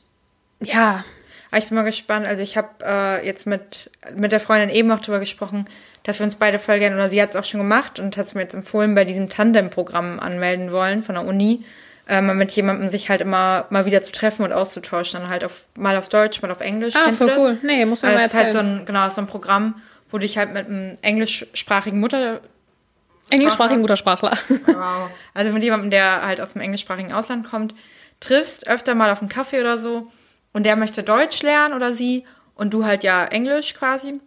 ja, Aber ich bin mal gespannt. Also ich habe äh, jetzt mit, mit der Freundin eben auch drüber gesprochen, dass wir uns beide voll gerne, oder sie hat es auch schon gemacht und hat es mir jetzt empfohlen, bei diesem Tandem-Programm anmelden wollen von der Uni. Äh, mit jemandem sich halt immer mal wieder zu treffen und auszutauschen. Dann halt auf, mal auf Deutsch, mal auf Englisch. Ah, Kennst voll du das? cool. Nee, muss man also mal es ist halt so erzählen. ein, genau, so ein Programm, wo du dich halt mit einem englischsprachigen Mutter, englischsprachigen Muttersprachler. [laughs] Wow. Also mit jemandem, der halt aus dem englischsprachigen Ausland kommt, triffst öfter mal auf einen Kaffee oder so und der möchte Deutsch lernen oder sie und du halt ja Englisch quasi.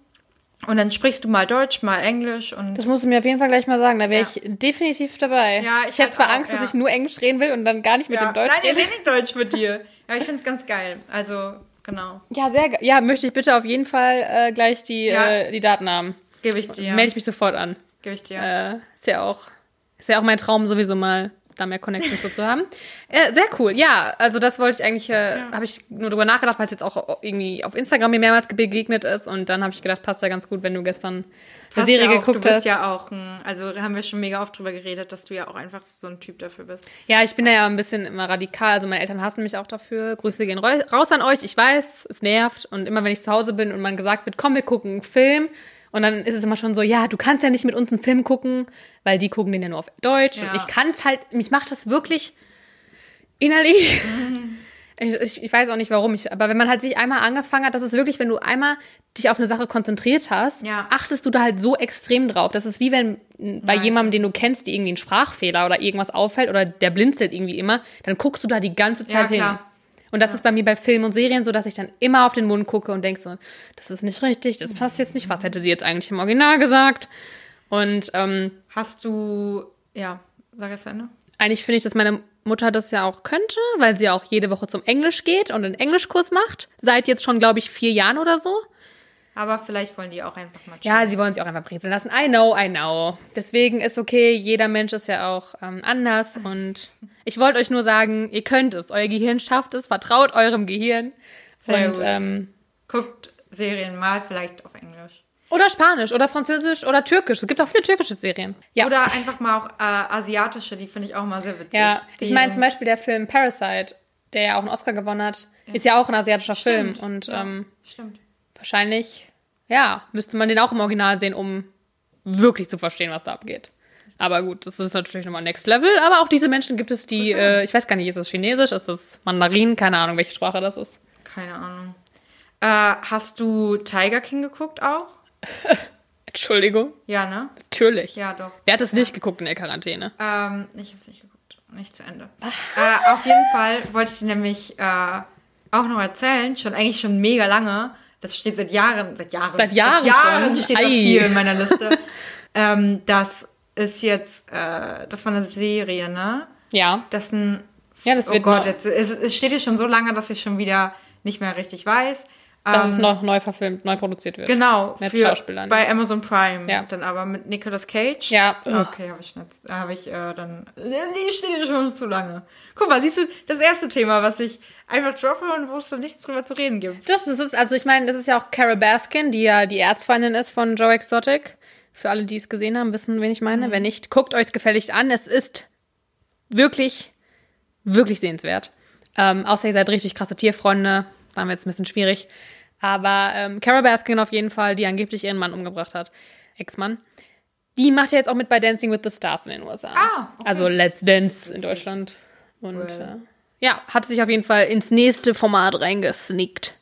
Und dann sprichst du mal Deutsch, mal Englisch und Das musst du mir auf jeden Fall gleich mal sagen. Da wäre Ja. ich definitiv dabei. Ja, ich ich hätte halt zwar auch, Angst, dass ja. ich nur Englisch reden will und dann gar nicht mit dem Deutsch Nein, ich rede. rede nicht Deutsch mit dir. Ja, ich find's ganz geil. Also, genau. Ja, sehr ge- Ja, möchte ich bitte auf jeden Fall äh, gleich die, äh, die Daten haben. Gebe ich dir. melde ich mich sofort an. Gebe ich dir. Äh, ist ja auch, ist ja auch mein Traum, sowieso mal da mehr Connections so zu haben. Äh, sehr cool, ja. Also das wollte ich eigentlich, äh, habe ich nur drüber nachgedacht, weil es jetzt auch irgendwie auf Instagram mir mehrmals begegnet ist und dann habe ich gedacht, passt ja ganz gut, wenn du gestern eine Serie ja auch, geguckt du bist hast. Ja. ja auch ein, also haben wir schon mega oft drüber geredet, dass du ja auch einfach so ein Typ dafür bist. ich bin da ja ein bisschen immer radikal. Also meine Eltern hassen mich auch dafür. Grüße gehen rau- raus an euch. Ich weiß, es nervt. Und immer wenn ich zu Hause bin und man gesagt wird, komm, wir gucken einen Film. Und dann ist es immer schon so, ja, du kannst ja nicht mit uns einen Film gucken, weil die gucken den ja nur auf Deutsch. Ja. Und ich kann es halt, mich macht das wirklich innerlich. [laughs] Ich, ich, ich weiß auch nicht warum, ich, aber wenn man halt sich einmal angefangen hat, das ist wirklich, wenn du einmal dich auf eine Sache konzentriert hast, Ja. achtest du da halt so extrem drauf. Das ist wie wenn bei Nein. jemandem, den du kennst, dir irgendwie ein Sprachfehler oder irgendwas auffällt oder der blinzelt irgendwie immer, dann guckst du da die ganze Ja, Zeit hin. klar. Und das ist bei mir bei Filmen und Serien so, dass ich dann immer auf den Mund gucke und denke so, das ist nicht richtig, das passt jetzt nicht. Was hätte sie jetzt eigentlich im Original gesagt? Und ähm, Hast du, ja, sag es Ende. eigentlich finde ich, dass meine Mutter das ja auch könnte, weil sie ja auch jede Woche zum Englisch geht und einen Englischkurs macht. Seit jetzt schon, glaube ich, vier Jahren oder so. Aber vielleicht wollen die auch einfach mal Ja, sie wollen sich auch einfach brezeln lassen. I know, I know. Deswegen ist okay, jeder Mensch ist ja auch ähm, anders. Und [laughs] ich wollte euch nur sagen, ihr könnt es. Euer Gehirn schafft es. Vertraut eurem Gehirn. Sehr und, gut. ähm, Guckt Serien mal, vielleicht auf Englisch. oder Spanisch oder Französisch oder Türkisch. Es gibt auch viele türkische Serien. Ja. Oder einfach mal auch äh, asiatische, die finde ich auch mal sehr witzig. ja, ich meine zum Beispiel der Film Parasite, der ja auch einen Oscar gewonnen hat, ist ja auch ein asiatischer Stimmt. Film. Und ja, ähm, stimmt. Wahrscheinlich, ja, müsste man den auch im Original sehen, um wirklich zu verstehen, was da abgeht. Aber gut, das ist natürlich nochmal Next Level. Aber auch diese Menschen gibt es, die, äh, ich weiß gar nicht, ist es Chinesisch, ist es Mandarin? Keine Ahnung, welche Sprache das ist. Keine Ahnung. Äh, hast du Tiger King geguckt auch? [laughs] Entschuldigung. Ja, ne? Natürlich. Ja, doch. Wer hat es nicht geguckt in der Quarantäne? Ähm, ich hab's nicht geguckt. Nicht zu Ende. äh, auf jeden Fall wollte ich dir nämlich äh, auch noch erzählen, schon eigentlich schon mega lange. Das steht seit Jahren, seit Jahren. Seit Jahren schon? steht das Ei. hier in meiner Liste. [laughs] ähm, das ist jetzt, äh, das war eine Serie, ne? Ja. Das ist ein. Ja, das oh wird Gott, jetzt, es, es steht hier schon so lange, dass ich schon wieder nicht mehr richtig weiß. Dass Ähm, es noch neu verfilmt, neu produziert wird. Genau, Mit für, Schauspielern. bei Amazon Prime. Ja. Dann aber mit Nicolas Cage. Ja. Okay, habe ich, nicht- habe ich äh, dann. Die steht hier schon zu lange. Guck mal, siehst du, das erste Thema, was ich einfach droppe und wo es so nichts drüber zu reden gibt. Das, ist, also ich meine, das ist ja auch Carol Baskin, die ja die Erzfeindin ist von Joe Exotic. Für alle, die es gesehen haben, wissen, wen ich meine. Wenn nicht, guckt euch gefälligst an. Es ist wirklich, wirklich sehenswert. Ähm, außer ihr seid richtig krasse Tierfreunde. War mir jetzt ein bisschen schwierig. Aber ähm, Carol Baskin auf jeden Fall, die angeblich ihren Mann umgebracht hat. Ex-Mann. Die macht ja jetzt auch mit bei Dancing with the Stars in den USA. Ah, okay. Also Let's Dance in Deutschland. Und äh, ja, hat sich auf jeden Fall ins nächste Format reingesneakt.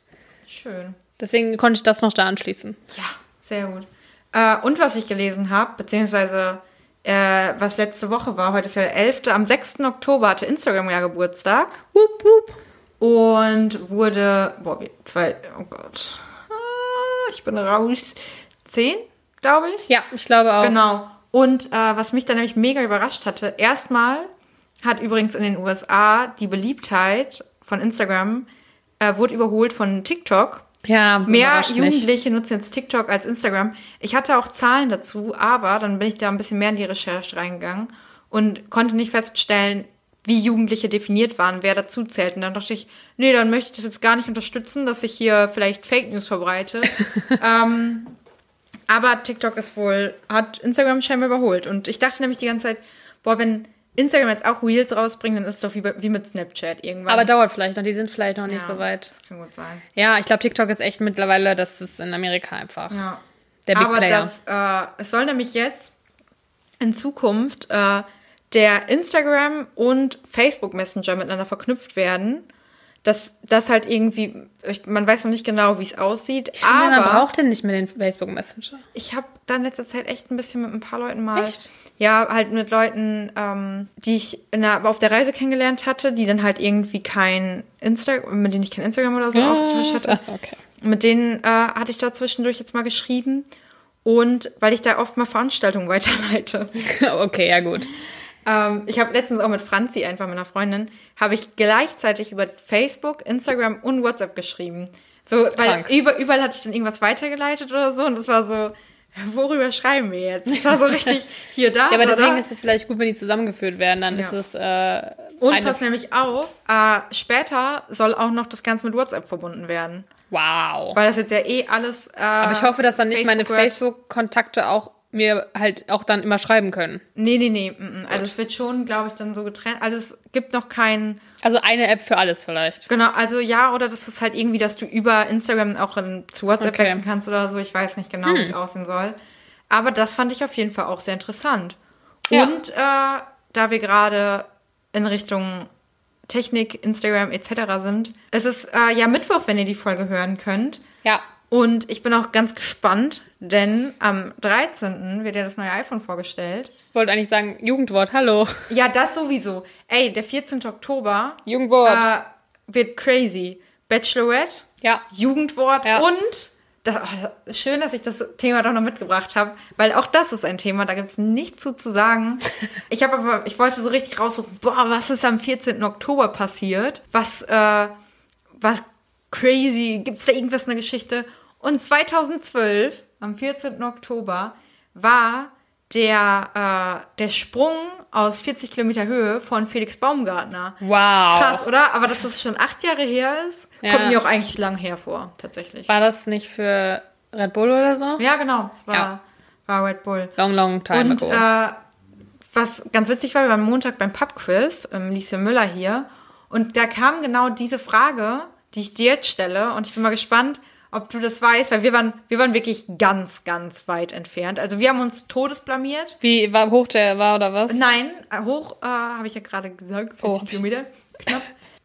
Schön. Deswegen konnte ich das noch da anschließen. Ja, sehr gut. Äh, und was ich gelesen habe, beziehungsweise äh, was letzte Woche war, heute ist ja der 11. Am 6. Oktober hatte Instagram ja Geburtstag. Wup, wup. Und wurde, boah, wie, zwei, oh Gott, ah, ich bin raus, zehn, glaube ich. Ja, ich glaube auch. Genau. Und äh, was mich dann nämlich mega überrascht hatte, erstmal hat übrigens in den USA die Beliebtheit von Instagram äh, wurde überholt von TikTok. Ja, Mehr. Jugendliche nutzen jetzt TikTok als Instagram. Ich hatte auch Zahlen dazu, aber dann bin ich da ein bisschen mehr in die Recherche reingegangen und konnte nicht feststellen, wie Jugendliche definiert waren, wer dazu zählt. Und dann dachte ich, nee, dann möchte ich das jetzt gar nicht unterstützen, dass ich hier vielleicht Fake News verbreite. [laughs] ähm, aber TikTok ist wohl, hat Instagram scheinbar überholt. Und ich dachte nämlich die ganze Zeit, boah, wenn Instagram jetzt auch Reels rausbringt, dann ist es doch wie, bei- wie mit Snapchat irgendwann. Aber dauert vielleicht noch, die sind vielleicht noch nicht Ja, so weit. Das kann gut sein. Ja, ich glaube, TikTok ist echt mittlerweile, das ist in Amerika einfach Ja. der Big Aber Player. das, äh, es soll nämlich jetzt in Zukunft äh, der Instagram und Facebook Messenger miteinander verknüpft werden. Das, das halt irgendwie, ich, man weiß noch nicht genau, wie es aussieht, ich finde, man aber braucht denn nicht mehr den Facebook Messenger. ich habe da in letzter Zeit echt ein bisschen mit ein paar Leuten mal, Echt? ja, halt mit Leuten, ähm, die ich in der, auf der Reise kennengelernt hatte, die dann halt irgendwie kein Instagram, mit denen ich kein Instagram oder so ausgetauscht hatte. Ach, okay. Mit denen äh, hatte ich da zwischendurch jetzt mal geschrieben. Und weil ich da oft mal Veranstaltungen [laughs] weiterleite. [laughs] okay, ja gut. Ähm, ich habe letztens auch mit Franzi, einfach mit einer Freundin, habe ich gleichzeitig über Facebook, Instagram und WhatsApp geschrieben. So, weil über, überall hatte ich dann irgendwas weitergeleitet oder so. Und das war so, worüber schreiben wir jetzt? Das war so richtig [laughs] hier da. Ja, aber deswegen oder? ist es vielleicht gut, wenn die zusammengeführt werden. Dann Ja. ist es äh, Und pass nämlich auf, äh, später soll auch noch das Ganze mit WhatsApp verbunden werden. Wow. Weil das jetzt ja eh alles. Äh, Aber ich hoffe, dass dann nicht meine Facebook gehört. Facebook-Kontakte auch mir halt auch dann immer schreiben können. Nee, nee, nee. mm, mm. Also es wird schon, glaube ich, dann so getrennt. Also es gibt noch keinen. Also eine App für alles vielleicht. Genau, also ja, oder das ist halt irgendwie, dass du über Instagram auch in, zu WhatsApp Okay. wechseln kannst oder so. Ich weiß nicht genau, wie es aussehen soll. Aber das fand ich auf jeden Fall auch sehr interessant. Ja. Und äh, da wir gerade in Richtung Technik, Instagram etc. sind, es ist äh, ja Mittwoch, wenn ihr die Folge hören könnt. Ja. Und ich bin auch ganz gespannt, denn am 13. wird ja das neue iPhone vorgestellt. Ich wollte eigentlich sagen, Jugendwort, hallo. Ja, das sowieso. Ey, der 14. Oktober Jugendwort. äh, wird crazy. Bachelorette, ja. Jugendwort Ja. und das, oh, schön, dass ich das Thema doch noch mitgebracht habe, weil auch das ist ein Thema, da gibt es nichts zu, zu sagen. [laughs] Ich habe aber, ich wollte so richtig raussuchen, boah, was ist am 14. Oktober passiert? Was, äh, was crazy, gibt's da irgendwas eine Geschichte? Und 2012, am 14. Oktober, war der, äh, der Sprung aus 40 Kilometer Höhe von Felix Baumgartner. Wow. Krass, oder? Aber dass das schon acht Jahre her ist, Ja. kommt mir auch eigentlich lang hervor, tatsächlich. War das nicht für Red Bull oder so? Ja, genau. Es war, Ja. war Red Bull. Long, long time Und ago. äh, was ganz witzig war, wir waren Montag beim Pubquiz, ähm, Lise Müller hier, und da kam genau diese Frage, die ich dir jetzt stelle, und ich bin mal gespannt, ob du das weißt, weil wir waren, wir waren wirklich ganz, ganz weit entfernt. Also wir haben uns todesblamiert. Wie war hoch der war oder was? Nein, äh, hoch äh, habe ich ja gerade gesagt, 40 Oh. Kilometer, knapp.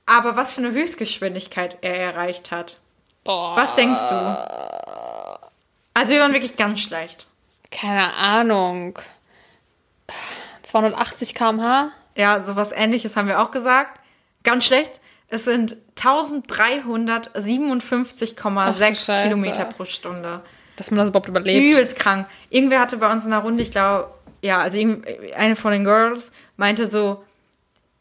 Aber was für eine Höchstgeschwindigkeit er erreicht hat. Boah. Was denkst du? Also wir waren wirklich ganz schlecht. Keine Ahnung. 280 km/h? Ja, sowas ähnliches haben wir auch gesagt. Ganz schlecht. Es sind 1357,6 Scheiße. Kilometer pro Stunde. Dass man das überhaupt überlebt. Übelst krank. Irgendwer hatte bei uns in der Runde, ich glaube, ja, also eine von den Girls meinte so,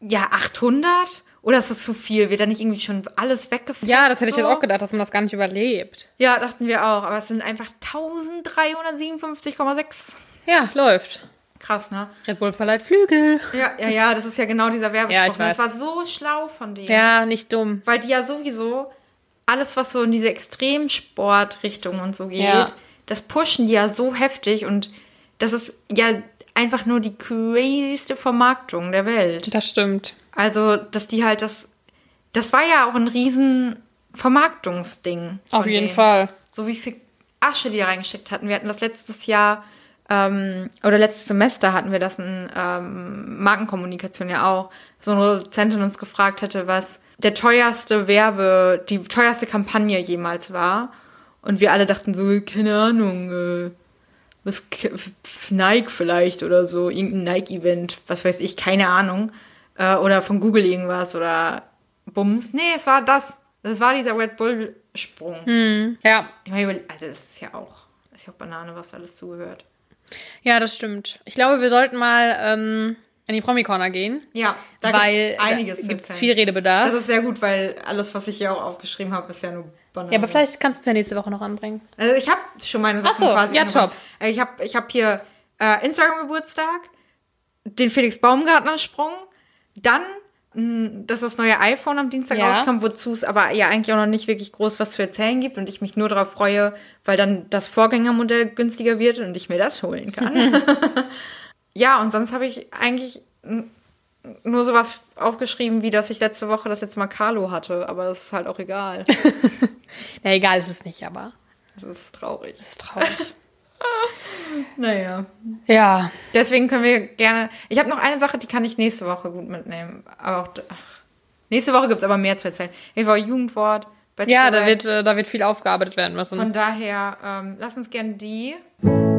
ja, 800? Oder ist das zu viel? Wird da nicht irgendwie schon alles weggeflogen? Ja, das hätte ich jetzt auch gedacht, dass man das gar nicht überlebt. Ja, dachten wir auch. Aber es sind einfach 1357,6. Ja, läuft. Krass, ne? Red Bull verleiht Flügel. Ja, ja, ja, das ist ja genau dieser Ja, Werbespruch. ich das weiß. war so schlau von denen. Ja, nicht dumm. Weil die ja sowieso alles, was so in diese Extremsportrichtung und so geht, Ja. das pushen die ja so heftig und das ist ja einfach nur die crazyste Vermarktung der Welt. Das stimmt. Also, dass die halt das, das war ja auch ein riesen Vermarktungsding. Auf jeden denen. Fall. So wie viel Asche die da reingesteckt hatten. Wir hatten das letztes Jahr, ähm, oder letztes Semester hatten wir das in ähm, Markenkommunikation ja auch. So eine Dozentin uns gefragt hätte, was der teuerste Werbe, die teuerste Kampagne jemals war. Und wir alle dachten so, keine Ahnung, äh, was Nike vielleicht oder so, irgendein Nike-Event, was weiß ich, keine Ahnung. Äh, oder von Google irgendwas oder Bums. Nee, es war das. Das war dieser Red Bull-Sprung. Ja. Ich meine, über- also das ist ja auch, das ist ja auch Banane, was alles zugehört. Ja, das stimmt. Ich glaube, wir sollten mal ähm, in die Promi-Corner gehen. Ja, da weil gibt's einiges zu gibt es erzählen. viel Redebedarf. Das ist sehr gut, weil alles, was ich hier auch aufgeschrieben habe, ist ja nur Banane. ja, aber vielleicht kannst du es ja nächste Woche noch anbringen. Also ich habe schon meine Sachen Ach so, quasi. ja, top. Äh, Ich habe ich hab hier äh, Instagram-Geburtstag, den Felix Baumgartner-Sprung, dann, dass das neue iPhone am Dienstag Ja. rauskommt, wozu es aber ja eigentlich auch noch nicht wirklich groß was zu erzählen gibt und ich mich nur darauf freue, weil dann das Vorgängermodell günstiger wird und ich mir das holen kann. [laughs] ja, und sonst habe ich eigentlich nur sowas aufgeschrieben, wie dass ich letzte Woche das jetzt mal Carlo hatte, aber das ist halt auch egal. [laughs] Ja, egal ist es nicht, aber Das ist traurig. es ist traurig. [laughs] Naja. ja. Deswegen können wir gerne. Ich habe noch eine Sache, die kann ich nächste Woche gut mitnehmen. Aber auch. Ach, nächste Woche gibt's aber mehr zu erzählen. Ich war Jugendwort, Ja, da wird, äh, da wird viel aufgearbeitet werden müssen. Von daher, ähm, lass uns gerne die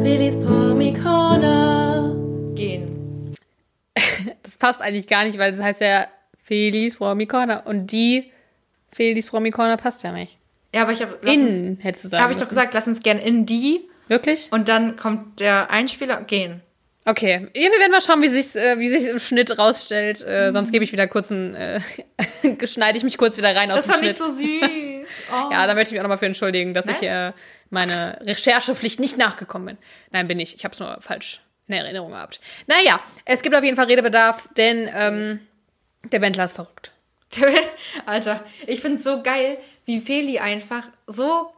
Felix Promi Corner. gehen. [laughs] Das passt eigentlich gar nicht, weil es heißt ja Felis Promi Corner. Und die Felis Promi Corner passt ja nicht. Ja, aber ich habe. In, hättest du sagen Habe ich doch gesagt, lass uns gerne in die. Wirklich? Und dann kommt der Einspieler. Gehen. Okay. Ja, wir werden mal schauen, wie sich äh, wie sich im Schnitt rausstellt. Äh, sonst gebe ich wieder kurz einen, äh, [laughs] schneide ich mich kurz wieder rein aus Das dem war Schnitt. nicht so süß. Oh. [laughs] Ja, da möchte ich mich auch nochmal für entschuldigen, dass Was? ich äh, meine Recherchepflicht nicht nachgekommen bin. Nein, bin ich. Ich habe es nur falsch in Erinnerung gehabt. Naja, es gibt auf jeden Fall Redebedarf, denn ähm, der Wendler ist verrückt. [laughs] Alter, ich find's so geil, wie Feli einfach so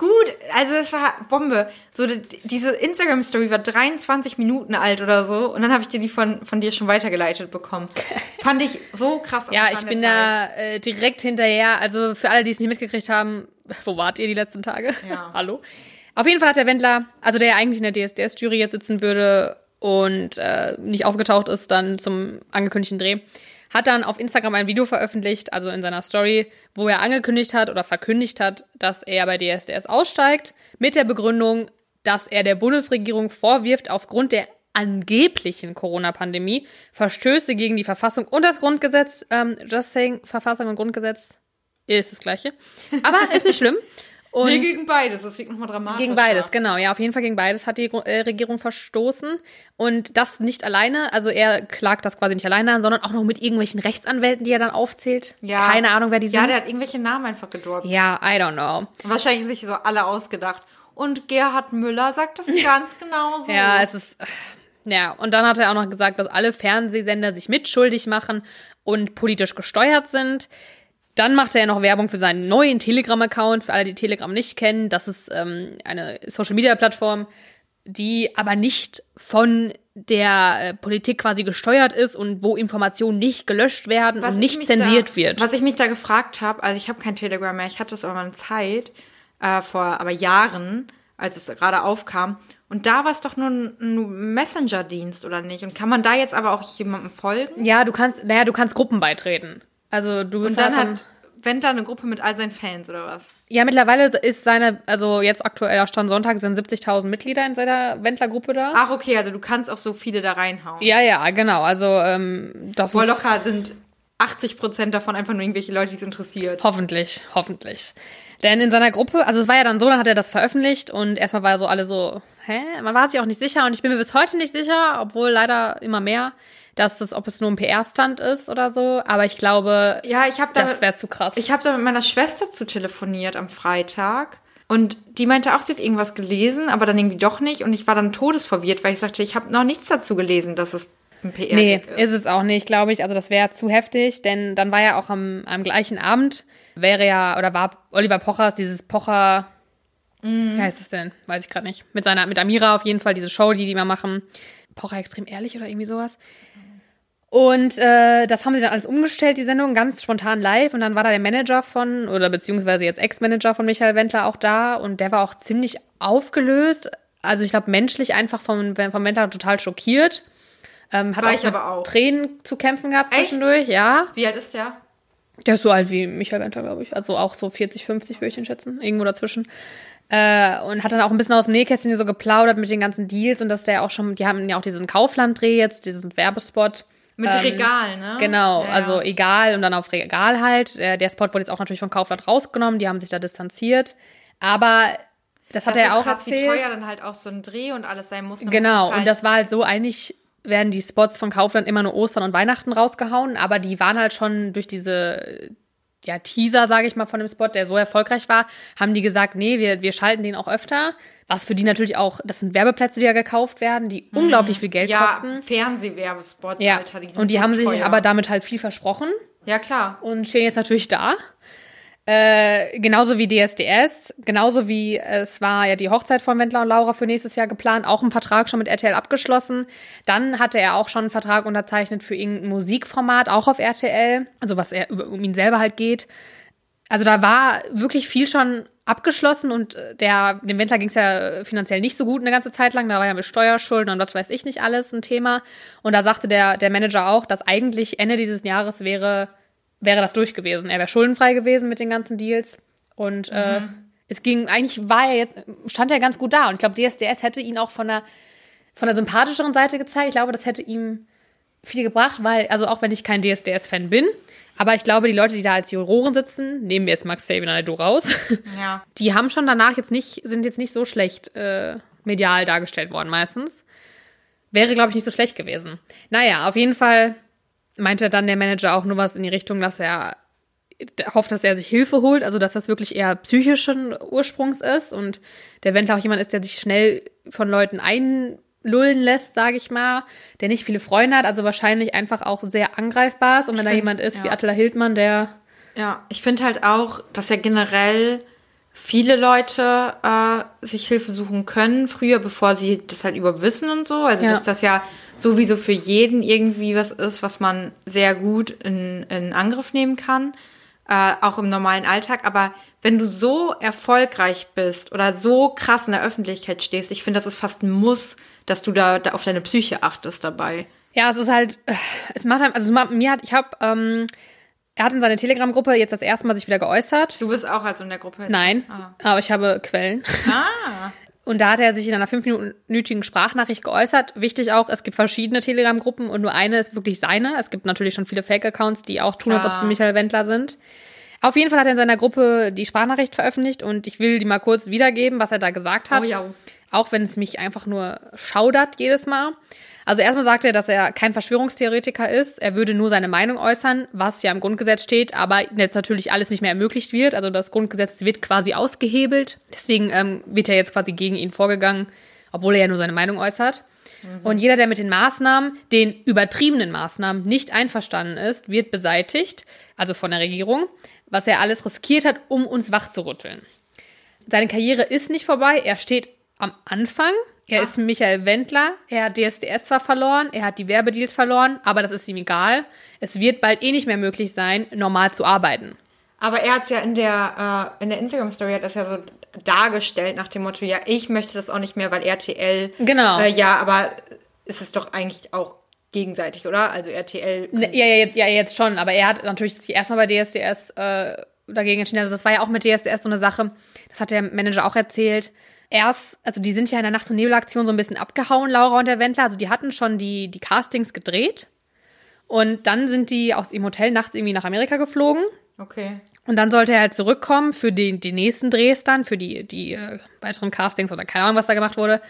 gut, also das war Bombe. So die- diese Instagram Story war 23 Minuten alt oder so und dann habe ich dir die von von dir schon weitergeleitet bekommen. [laughs] Fand ich so krass. Ja, ich bin da äh, direkt hinterher. Also für alle, die es nicht mitgekriegt haben, wo wart ihr die letzten Tage? Ja. [laughs] Hallo? Auf jeden Fall hat der Wendler, also der ja eigentlich in der DSDS-Jury jetzt sitzen würde und äh, nicht aufgetaucht ist dann zum angekündigten Dreh, hat dann auf Instagram ein Video veröffentlicht, also in seiner Story, wo er angekündigt hat oder verkündigt hat, dass er bei DSDS aussteigt, mit der Begründung, dass er der Bundesregierung vorwirft, aufgrund der angeblichen Corona-Pandemie Verstöße gegen die Verfassung und das Grundgesetz, ähm, just saying, Verfassung und Grundgesetz ist das gleiche. Aber ist nicht schlimm. Und Nee, gegen beides, das wirkt nochmal dramatisch. gegen beides, genau. Ja, auf jeden Fall gegen beides hat die äh, Regierung verstoßen. Und das nicht alleine. Also er klagt das quasi nicht alleine an, sondern auch noch mit irgendwelchen Rechtsanwälten, die er dann aufzählt. Ja. Keine Ahnung, wer die Ja, sind. der hat irgendwelche Namen einfach gedroppt. ja, I don't know. Wahrscheinlich sich so alle ausgedacht. Und Gerhard Müller sagt das ganz [laughs] genau so. Ja, es ist. Ja, und dann hat er auch noch gesagt, dass alle Fernsehsender sich mitschuldig machen und politisch gesteuert sind. Dann macht er ja noch Werbung für seinen neuen Telegram-Account, für alle, die Telegram nicht kennen. Das ist ähm, eine Social-Media-Plattform, die aber nicht von der äh, Politik quasi gesteuert ist und wo Informationen nicht gelöscht werden und ich nicht zensiert da, wird. Was ich mich da gefragt habe, also ich habe kein Telegram mehr, ich hatte es aber mal eine Zeit, äh, vor aber Jahren, als es gerade aufkam. Und da war es doch nur ein, ein Messenger-Dienst, oder nicht? Und kann man da jetzt aber auch jemandem folgen? ja, du kannst, naja, du kannst Gruppen beitreten. Also du bist Und dann halt hat Wendler eine Gruppe mit all seinen Fans, oder was? Ja, mittlerweile ist seine, also jetzt aktueller Stand Sonntag sind 70.000 Mitglieder in seiner Wendler-Gruppe da. Ach, okay, also du kannst auch so viele da reinhauen. Ja, ja, genau. Also ähm, das Voll locker sind 80 Prozent davon einfach nur irgendwelche Leute, die es interessiert. hoffentlich, hoffentlich. Denn in seiner Gruppe, also es war ja dann so, dann hat er das veröffentlicht und erstmal war so alle so, hä? Man war sich auch nicht sicher und ich bin mir bis heute nicht sicher, obwohl leider immer mehr, dass es, ob es nur ein PR-Stand ist oder so. Aber ich glaube, Ja, ich habe da, das wäre zu krass. ich habe da mit meiner Schwester zu telefoniert am Freitag. Und die meinte auch, sie hat irgendwas gelesen, aber dann irgendwie doch nicht. Und ich war dann todesverwirrt, weil ich sagte, ich habe noch nichts dazu gelesen, dass es ein PR Nee, ist. ist es auch nicht, glaube ich. Also das wäre zu heftig, denn dann war ja auch am, am gleichen Abend, wäre ja, oder war Oliver Pochers, dieses Pocher, Mhm. wie heißt es denn? Weiß ich gerade nicht. Mit seiner, mit Amira auf jeden Fall, diese Show, die die immer machen. Pocher extrem ehrlich oder irgendwie sowas. Und äh, das haben sie dann alles umgestellt, die Sendung, ganz spontan live. Und dann war da der Manager von, oder beziehungsweise jetzt Ex-Manager von Michael Wendler auch da. Und der war auch ziemlich aufgelöst. Also ich glaube, menschlich einfach vom, vom Wendler total schockiert. Ähm, hat War auch ich mit aber auch. Tränen zu kämpfen gehabt Echt? zwischendurch, ja. Wie alt ist der? Der ist so alt wie Michael Wendler, glaube ich. Also auch so 40, 50 würde ich ihn schätzen. Irgendwo dazwischen. Äh, und hat dann auch ein bisschen aus dem Nähkästchen so geplaudert mit den ganzen Deals und dass der auch schon, die haben ja auch diesen Kaufland-Dreh jetzt, diesen Werbespot. Mit Ähm, Regal, ne? Genau, Ja, ja. also egal und dann auf Regal halt. Der Spot wurde jetzt auch natürlich von Kaufland rausgenommen, die haben sich da distanziert. Aber das hat das er so auch krass, wie erzählt. teuer dann halt auch so ein Dreh und alles sein muss. Genau, muss halt, und das war halt so, eigentlich werden die Spots von Kaufland immer nur Ostern und Weihnachten rausgehauen, aber die waren halt schon durch diese ja, Teaser, sage ich mal, von dem Spot, der so erfolgreich war, haben die gesagt, nee, wir, wir schalten den auch öfter. Was für die natürlich auch, das sind Werbeplätze, die ja gekauft werden, die unglaublich viel Geld Mhm. ja, kosten. Fernsehwerbespots, Ja, Alter. Die und die haben sich teuer. aber damit halt viel versprochen Ja, klar. und stehen jetzt natürlich da. Äh, genauso wie DSDS, genauso wie es war ja die Hochzeit von Wendler und Laura für nächstes Jahr geplant, auch ein Vertrag schon mit RTL abgeschlossen. Dann hatte er auch schon einen Vertrag unterzeichnet für irgendein Musikformat, auch auf RTL, also was er über, um ihn selber halt geht. Also da war wirklich viel schon abgeschlossen und äh, der, dem Wendler ging es ja finanziell nicht so gut eine ganze Zeit lang. Da war ja mit Steuerschulden und was weiß ich nicht alles ein Thema. Und da sagte der, der Manager auch, dass eigentlich Ende dieses Jahres wäre, wäre das durch gewesen. Er wäre schuldenfrei gewesen mit den ganzen Deals. Und äh, es ging, eigentlich war er jetzt, stand er ganz gut da. Und ich glaube, DSDS hätte ihn auch von der, von der sympathischeren Seite gezeigt. Ich glaube, das hätte ihm viel gebracht, weil, also auch wenn ich kein DSDS-Fan bin, aber ich glaube, die Leute, die da als Juroren sitzen, nehmen wir jetzt Max Sabin raus, [laughs] Ja. die haben schon danach jetzt nicht, sind jetzt nicht so schlecht äh, medial dargestellt worden meistens. Wäre, glaube ich, nicht so schlecht gewesen. Naja, auf jeden Fall meinte dann der Manager auch nur was in die Richtung, dass er hofft, dass er sich Hilfe holt, also dass das wirklich eher psychischen Ursprungs ist und der Wendler auch jemand ist, der sich schnell von Leuten einlullen lässt, sage ich mal, der nicht viele Freunde hat, also wahrscheinlich einfach auch sehr angreifbar ist. Und wenn da find, jemand ist wie ja. Attila Hildmann, der Ja, ich finde halt auch, dass ja generell viele Leute äh, sich Hilfe suchen können, früher, bevor sie das halt überhaupt wissen und so. Also, Ja. dass das ja sowieso für jeden irgendwie was ist, was man sehr gut in, in Angriff nehmen kann, äh, auch im normalen Alltag. Aber wenn du so erfolgreich bist oder so krass in der Öffentlichkeit stehst, ich finde, das ist fast ein Muss, dass du da, da auf deine Psyche achtest dabei. Ja, es ist halt, äh, es macht einem, also es macht- mir hat, ich habe, ähm, er hat in seiner Telegram-Gruppe jetzt das erste Mal sich wieder geäußert. Du bist auch also in der Gruppe. jetzt? Nein, Ah. aber ich habe Quellen. ah. [laughs] Und da hat er sich in einer fünfminütigen Sprachnachricht geäußert. Wichtig auch, es gibt verschiedene Telegram-Gruppen und nur eine ist wirklich seine. Es gibt natürlich schon viele Fake-Accounts, die auch tun, als ob sie. Michael Wendler sind. Auf jeden Fall hat er in seiner Gruppe die Sprachnachricht veröffentlicht und ich will die mal kurz wiedergeben, was er da gesagt hat. Oh ja. Auch wenn es mich einfach nur schaudert jedes Mal. Also erstmal sagt er, dass er kein Verschwörungstheoretiker ist. Er würde nur seine Meinung äußern, was ja im Grundgesetz steht, aber jetzt natürlich alles nicht mehr ermöglicht wird. Also das Grundgesetz wird quasi ausgehebelt. Deswegen ähm, wird er jetzt quasi gegen ihn vorgegangen, obwohl er ja nur seine Meinung äußert. Und jeder, der mit den Maßnahmen, den übertriebenen Maßnahmen nicht einverstanden ist, wird beseitigt, also von der Regierung, was er alles riskiert hat, um uns wachzurütteln. Seine Karriere ist nicht vorbei. Er steht am Anfang. Er ist Michael Wendler. Er hat DSDS zwar verloren, er hat die Werbedeals verloren, aber das ist ihm egal. Es wird bald eh nicht mehr möglich sein, normal zu arbeiten. Aber er hat es ja in der, äh, in der Instagram-Story hat das ja so dargestellt nach dem Motto, ja, ich möchte das auch nicht mehr, weil RTL. Genau. Äh, ja, aber ist es doch eigentlich auch gegenseitig, oder? Also RTL. Ne, Ja, ja, jetzt, ja, jetzt schon, aber er hat natürlich sich erstmal bei DSDS äh, dagegen entschieden. Also das war ja auch mit DSDS so eine Sache, das hat der Manager auch erzählt. Erst, also die sind ja in der Nacht- und Nebelaktion so ein bisschen abgehauen, Laura und der Wendler. Also die hatten schon die, die Castings gedreht. Und dann sind die aus ihrem Hotel nachts irgendwie nach Amerika geflogen. Okay. Und dann sollte er halt zurückkommen für die, die nächsten Drehs dann, für die, die äh, weiteren Castings oder keine Ahnung, was da gemacht wurde.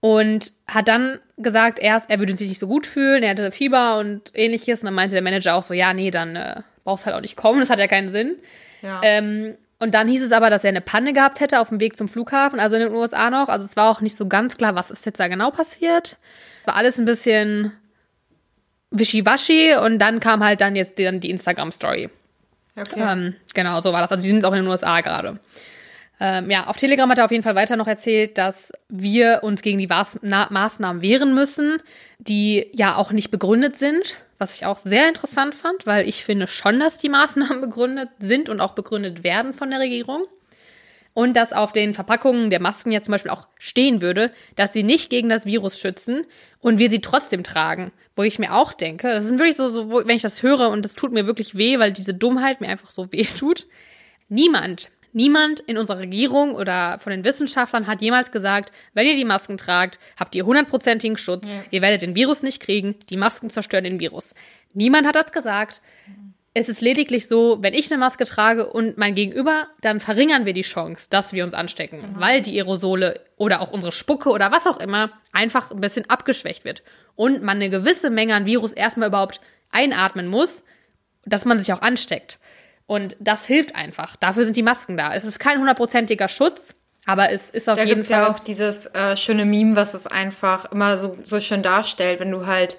Und hat dann gesagt, erst, er würde sich nicht so gut fühlen, er hatte Fieber und ähnliches. Und dann meinte der Manager auch so, ja, nee, dann äh, brauchst halt auch nicht kommen, das hat ja keinen Sinn. Ja. Ähm, und dann hieß es aber, dass er eine Panne gehabt hätte auf dem Weg zum Flughafen, also in den USA noch. Also es war auch nicht so ganz klar, was ist jetzt da genau passiert. War alles ein bisschen wischiwaschi und dann kam halt dann jetzt dann die Instagram-Story. okay. Ähm, genau, so war das. Also die sind auch in den USA gerade. Ähm, ja, auf Telegram hat er auf jeden Fall weiter noch erzählt, dass wir uns gegen die Maß Na Maßnahmen wehren müssen, die ja auch nicht begründet sind, was ich auch sehr interessant fand, weil ich finde schon, dass die Maßnahmen [laughs] begründet sind und auch begründet werden von der Regierung. Und dass auf den Verpackungen der Masken ja zum Beispiel auch stehen würde, dass sie nicht gegen das Virus schützen und wir sie trotzdem tragen. Wo ich mir auch denke, das ist wirklich so, so wenn ich das höre und das tut mir wirklich weh, weil diese Dummheit mir einfach so [laughs] weh tut. Niemand, niemand in unserer Regierung oder von den Wissenschaftlern hat jemals gesagt, wenn ihr die Masken tragt, habt ihr hundertprozentigen Schutz, ihr werdet den Virus nicht kriegen, die Masken zerstören den Virus. Niemand hat das gesagt. Es ist lediglich so, wenn ich eine Maske trage und mein Gegenüber, dann verringern wir die Chance, dass wir uns anstecken, weil die Aerosole oder auch unsere Spucke oder was auch immer einfach ein bisschen abgeschwächt wird und man eine gewisse Menge an Virus erstmal überhaupt einatmen muss, dass man sich auch ansteckt. Und das hilft einfach. Dafür sind die Masken da. Es ist kein hundertprozentiger Schutz, aber es ist auf Da jeden Fall. ja auch dieses äh, schöne Meme, was es einfach immer so, so schön darstellt, wenn du halt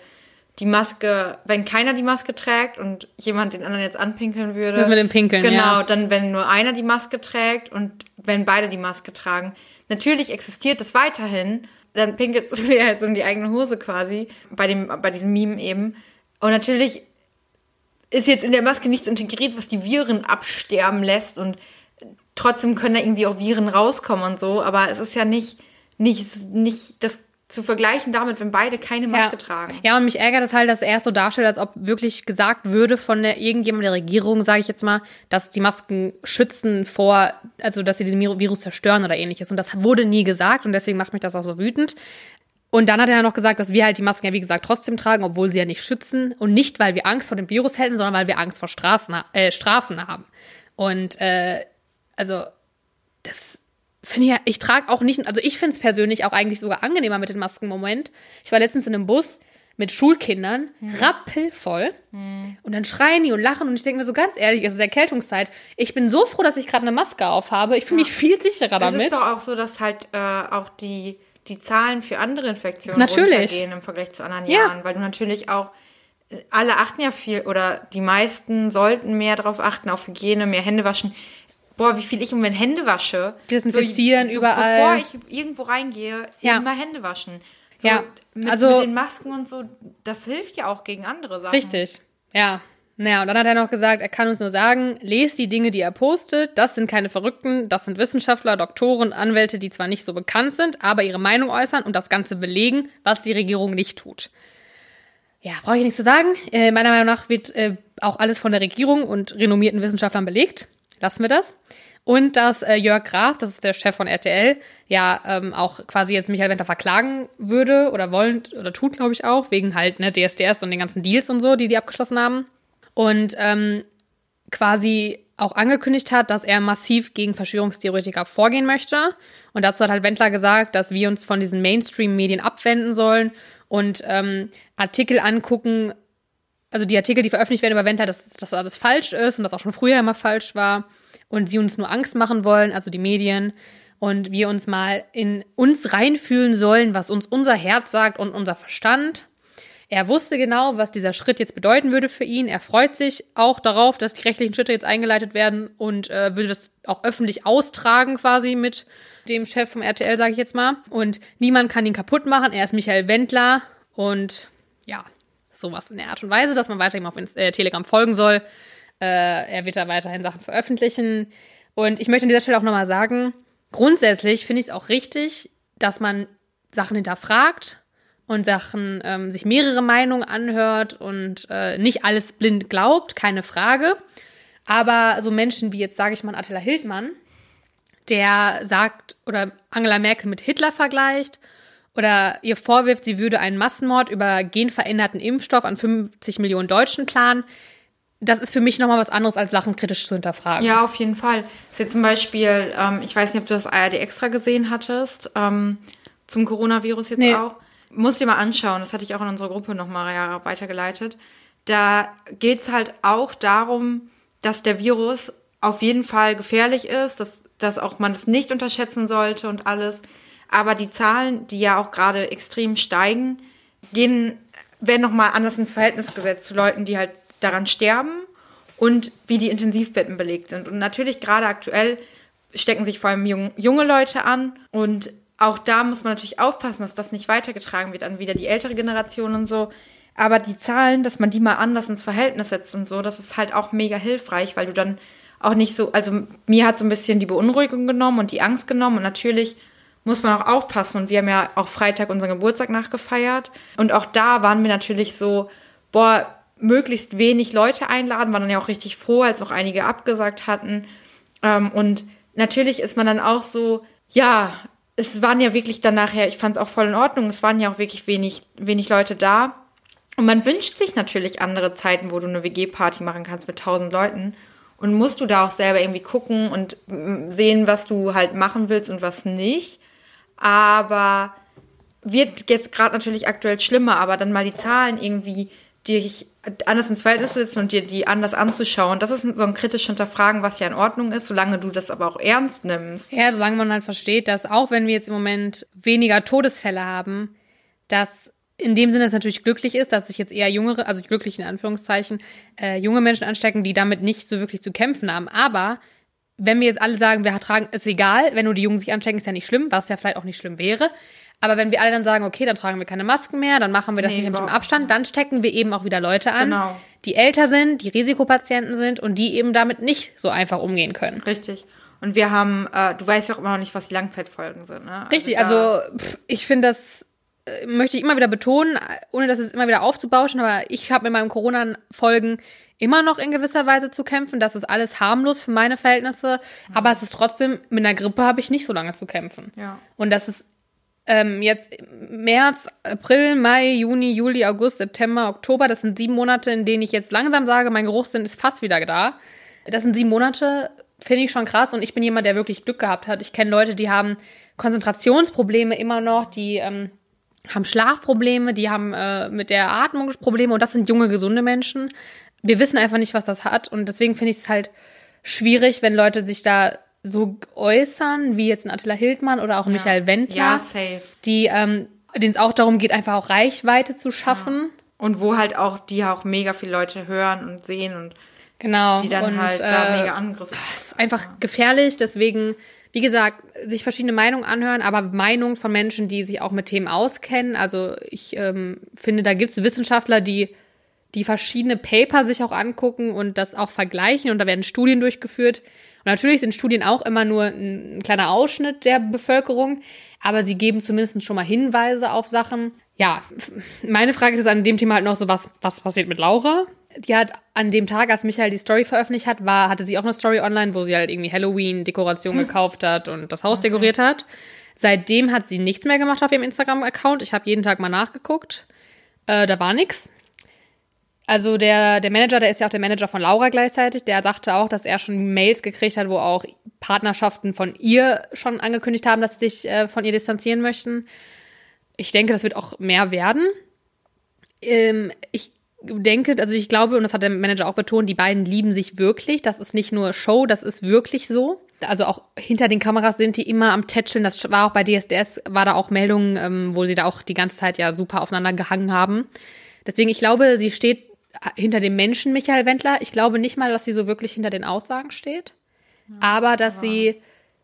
die Maske, wenn keiner die Maske trägt und jemand den anderen jetzt anpinkeln würde. Das mit dem Pinkeln, Genau, ja. dann wenn nur einer die Maske trägt und wenn beide die Maske tragen. Natürlich existiert das weiterhin, dann pinkelt es [laughs] wieder halt so in die eigene Hose quasi, bei, dem, bei diesem Meme eben. Und natürlich ist jetzt in der Maske nichts integriert, was die Viren absterben lässt und trotzdem können da irgendwie auch Viren rauskommen und so, aber es ist ja nicht, nicht, nicht das zu vergleichen damit, wenn beide keine Maske ja. tragen. Ja, und mich ärgert es halt, dass er es so darstellt, als ob wirklich gesagt würde von der, irgendjemand der Regierung, sage ich jetzt mal, dass die Masken schützen vor, also dass sie den Virus zerstören oder ähnliches. Und das wurde nie gesagt und deswegen macht mich das auch so wütend. Und dann hat er ja noch gesagt, dass wir halt die Masken ja wie gesagt trotzdem tragen, obwohl sie ja nicht schützen. Und nicht, weil wir Angst vor dem Virus hätten, sondern weil wir Angst vor Straßen, äh, Strafen haben. Und äh, also das finde ich ja, ich trage auch nicht, also ich finde es persönlich auch eigentlich sogar angenehmer mit den Masken im Moment. Ich war letztens in einem Bus, mit Schulkindern, rappelvoll. Und dann schreien die und lachen und ich denke mir so ganz ehrlich, es ist Erkältungszeit. Ich bin so froh, dass ich gerade eine Maske auf habe. Ich fühle mich viel sicherer Es damit. ist doch auch so, dass halt äh, auch die, die Zahlen für andere Infektionen Natürlich. runtergehen im Vergleich zu anderen Ja. Jahren, weil du natürlich auch äh, alle achten ja viel oder die meisten sollten mehr darauf achten, auf Hygiene, mehr Hände waschen. Boah, wie viel ich im Moment Hände wasche. Desinfizieren überall. Bevor ich irgendwo reingehe, Ja. immer Hände waschen. So, Ja, mit, also- mit den Masken und so, das hilft ja auch gegen andere Sachen. Richtig. Ja. Naja, und dann hat er noch gesagt, er kann uns nur sagen, lest die Dinge, die er postet. Das sind keine Verrückten, das sind Wissenschaftler, Doktoren, Anwälte, die zwar nicht so bekannt sind, aber ihre Meinung äußern und das Ganze belegen, was die Regierung nicht tut. Ja, brauche ich nichts zu sagen. Äh, meiner Meinung nach wird äh, auch alles von der Regierung und renommierten Wissenschaftlern belegt. Lassen wir das. Und dass äh, Jörg Graf, das ist der Chef von RTL, ja ähm, auch quasi jetzt Michael Wendler verklagen würde oder wollen oder tut, glaube ich, auch, wegen halt ne, DSDS und den ganzen Deals und so, die die abgeschlossen haben. Und ähm, quasi auch angekündigt hat, dass er massiv gegen Verschwörungstheoretiker vorgehen möchte. Und dazu hat halt Wendler gesagt, dass wir uns von diesen Mainstream-Medien abwenden sollen und ähm, Artikel angucken, also die Artikel, die veröffentlicht werden über Wendler, dass das alles falsch ist und das auch schon früher immer falsch war und sie uns nur Angst machen wollen, also die Medien, und wir uns mal in uns reinfühlen sollen, was uns unser Herz sagt und unser Verstand. Er wusste genau, was dieser Schritt jetzt bedeuten würde für ihn. Er freut sich auch darauf, dass die rechtlichen Schritte jetzt eingeleitet werden und äh, würde das auch öffentlich austragen quasi mit dem Chef vom RTL, sage ich jetzt mal. Und niemand kann ihn kaputt machen. Er ist Michael Wendler und ja, sowas in der Art und Weise, dass man weiter ihm auf äh, Telegram folgen soll. Äh, er wird da weiterhin Sachen veröffentlichen. Und ich möchte an dieser Stelle auch nochmal sagen, grundsätzlich finde ich es auch richtig, dass man Sachen hinterfragt und Sachen ähm, sich mehrere Meinungen anhört und äh, nicht alles blind glaubt, keine Frage. Aber so Menschen wie jetzt, sage ich mal, Attila Hildmann, der sagt oder Angela Merkel mit Hitler vergleicht oder ihr vorwirft, sie würde einen Massenmord über genveränderten Impfstoff an 50 Millionen Deutschen planen, das ist für mich nochmal was anderes, als Sachen kritisch zu hinterfragen. Ja, auf jeden Fall. Jetzt zum Beispiel, ähm, ich weiß nicht, ob du das ARD extra gesehen hattest, ähm, zum Coronavirus jetzt Nee. auch. Muss dir mal anschauen, das hatte ich auch in unserer Gruppe nochmal ja, weitergeleitet. Da geht's halt auch darum, dass der Virus auf jeden Fall gefährlich ist, dass, dass auch man es nicht unterschätzen sollte und alles. Aber die Zahlen, die ja auch gerade extrem steigen, gehen, werden nochmal anders ins Verhältnis gesetzt zu Leuten, die halt daran sterben und wie die Intensivbetten belegt sind. Und natürlich gerade aktuell stecken sich vor allem jung, junge Leute an und auch da muss man natürlich aufpassen, dass das nicht weitergetragen wird an wieder die ältere Generation und so. Aber die Zahlen, dass man die mal anders ins Verhältnis setzt und so, das ist halt auch mega hilfreich, weil du dann auch nicht so, also mir hat so ein bisschen die Beunruhigung genommen und die Angst genommen und natürlich muss man auch aufpassen und wir haben ja auch Freitag unseren Geburtstag nachgefeiert und auch da waren wir natürlich so, boah, möglichst wenig Leute einladen, waren dann ja auch richtig froh, als auch einige abgesagt hatten. Ähm, und natürlich ist man dann auch so, ja, es waren ja wirklich dann nachher, ich fand es auch voll in Ordnung, es waren ja auch wirklich wenig, wenig Leute da. Und man wünscht sich natürlich andere Zeiten, wo du eine WG-Party machen kannst mit tausend Leuten. Und musst du da auch selber irgendwie gucken und mm, sehen, was du halt machen willst und was nicht. Aber wird jetzt gerade natürlich aktuell schlimmer, aber dann mal die Zahlen irgendwie dich anders ins Verhältnis zu setzen und dir die anders anzuschauen, das ist so ein kritisch hinterfragen, was ja in Ordnung ist, solange du das aber auch ernst nimmst. Ja, solange man halt versteht, dass auch wenn wir jetzt im Moment weniger Todesfälle haben, dass in dem Sinne es natürlich glücklich ist, dass sich jetzt eher jüngere, also glücklich in Anführungszeichen, äh, junge Menschen anstecken, die damit nicht so wirklich zu kämpfen haben. Aber wenn wir jetzt alle sagen, wir tragen, ist egal, wenn nur die Jungen sich anstecken, ist ja nicht schlimm, was ja vielleicht auch nicht schlimm wäre. Aber wenn wir alle dann sagen, okay, dann tragen wir keine Masken mehr, dann machen wir das Nee, nicht überhaupt Abstand, dann stecken wir eben auch wieder Leute an, Genau. die älter sind, die Risikopatienten sind und die eben damit nicht so einfach umgehen können. Richtig. Und wir haben, äh, du weißt ja auch immer noch nicht, was die Langzeitfolgen sind. Ne? Richtig, da- also pff, ich finde das äh, möchte ich immer wieder betonen, ohne das jetzt immer wieder aufzubauschen, aber ich habe mit meinen Corona-Folgen immer noch in gewisser Weise zu kämpfen. Das ist alles harmlos für meine Verhältnisse, aber es ist trotzdem, mit einer Grippe habe ich nicht so lange zu kämpfen. Ja. Und das ist ähm, jetzt März, April, Mai, Juni, Juli, August, September, Oktober, das sind sieben Monate, in denen ich jetzt langsam sage, mein Geruchssinn ist fast wieder da. Das sind sieben Monate, finde ich schon krass und ich bin jemand, der wirklich Glück gehabt hat. Ich kenne Leute, die haben Konzentrationsprobleme immer noch, die ähm, haben Schlafprobleme, die haben äh, mit der Atmung Probleme und das sind junge, gesunde Menschen. Wir wissen einfach nicht, was das hat und deswegen finde ich es halt schwierig, wenn Leute sich da so äußern, wie jetzt ein Attila Hildmann oder auch ein Michael Wendler, Ja, safe. die, ähm, denen es auch darum geht, einfach auch Reichweite zu schaffen. Und wo halt auch, die auch mega viele Leute hören und sehen und Genau. die dann und, halt da äh, mega Angriffe. ist einfach gefährlich. Deswegen, wie gesagt, sich verschiedene Meinungen anhören, aber Meinungen von Menschen, die sich auch mit Themen auskennen. Also ich ähm, finde, da gibt es Wissenschaftler, die die verschiedene Paper sich auch angucken und das auch vergleichen und da werden Studien durchgeführt. Und natürlich sind Studien auch immer nur ein, ein kleiner Ausschnitt der Bevölkerung, aber sie geben zumindest schon mal Hinweise auf Sachen. Ja, meine Frage ist jetzt an dem Thema halt noch so, was, was passiert mit Laura? Die hat an dem Tag, als Michael die Story veröffentlicht hat, war, hatte sie auch eine Story online, wo sie halt irgendwie Halloween-Dekoration gekauft hat und das Haus dekoriert hat. Seitdem hat sie nichts mehr gemacht auf ihrem Instagram-Account. Ich habe jeden Tag mal nachgeguckt. Äh, da war nichts. Also der, der Manager, der ist ja auch der Manager von Laura gleichzeitig, der sagte auch, dass er schon Mails gekriegt hat, wo auch Partnerschaften von ihr schon angekündigt haben, dass sie sich äh, von ihr distanzieren möchten. Ich denke, das wird auch mehr werden. Ähm, ich denke, also ich glaube, und das hat der Manager auch betont, die beiden lieben sich wirklich. Das ist nicht nur Show, das ist wirklich so. Also auch hinter den Kameras sind die immer am Tätscheln. Das war auch bei DSDS, war da auch Meldungen, ähm, wo sie da auch die ganze Zeit ja super aufeinander gehangen haben. Deswegen, ich glaube, sie steht hinter dem Menschen Michael Wendler. Ich glaube nicht mal, dass sie so wirklich hinter den Aussagen steht. aber dass sie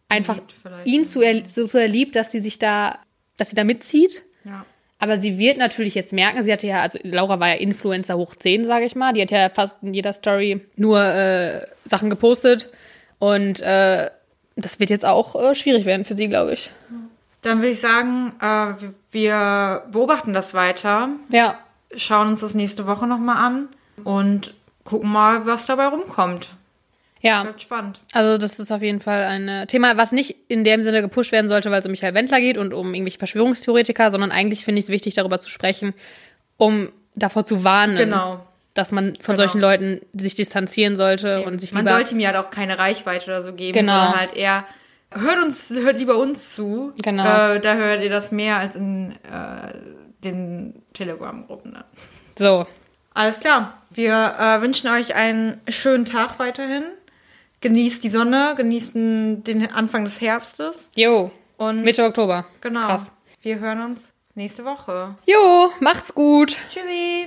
einfach ihn zu er, so, so erliebt, dass sie sich da, dass sie da mitzieht. Ja. Aber sie wird natürlich jetzt merken, sie hatte ja, also Laura war ja Influencer hoch 10, sage ich mal. Die hat ja fast in jeder Story nur äh, Sachen gepostet. Und äh, das wird jetzt auch äh, schwierig werden für sie, glaube ich. Dann würde ich sagen, äh, wir beobachten das weiter, Ja, schauen uns das nächste Woche nochmal an und gucken mal, was dabei rumkommt. ja. Bleibt spannend. Also das ist auf jeden Fall ein äh, Thema, was nicht in dem Sinne gepusht werden sollte, weil es um Michael Wendler geht und um irgendwelche Verschwörungstheoretiker, sondern eigentlich finde ich es wichtig, darüber zu sprechen, um davor zu warnen, Genau. dass man von Genau. solchen Leuten sich distanzieren sollte und sich Man sollte ihm ja auch keine Reichweite oder so geben, Genau. sondern halt eher hört uns, hört lieber uns zu. Genau. Äh, da hört ihr das mehr als in äh, den Telegram-Gruppen. Ne? so, Alles klar. Wir äh, wünschen euch einen schönen Tag weiterhin. Genießt die Sonne, genießt den den Anfang des Herbstes. jo, Und Mitte Oktober. genau. Krass. Wir hören uns nächste Woche. Jo, macht's gut. Tschüssi.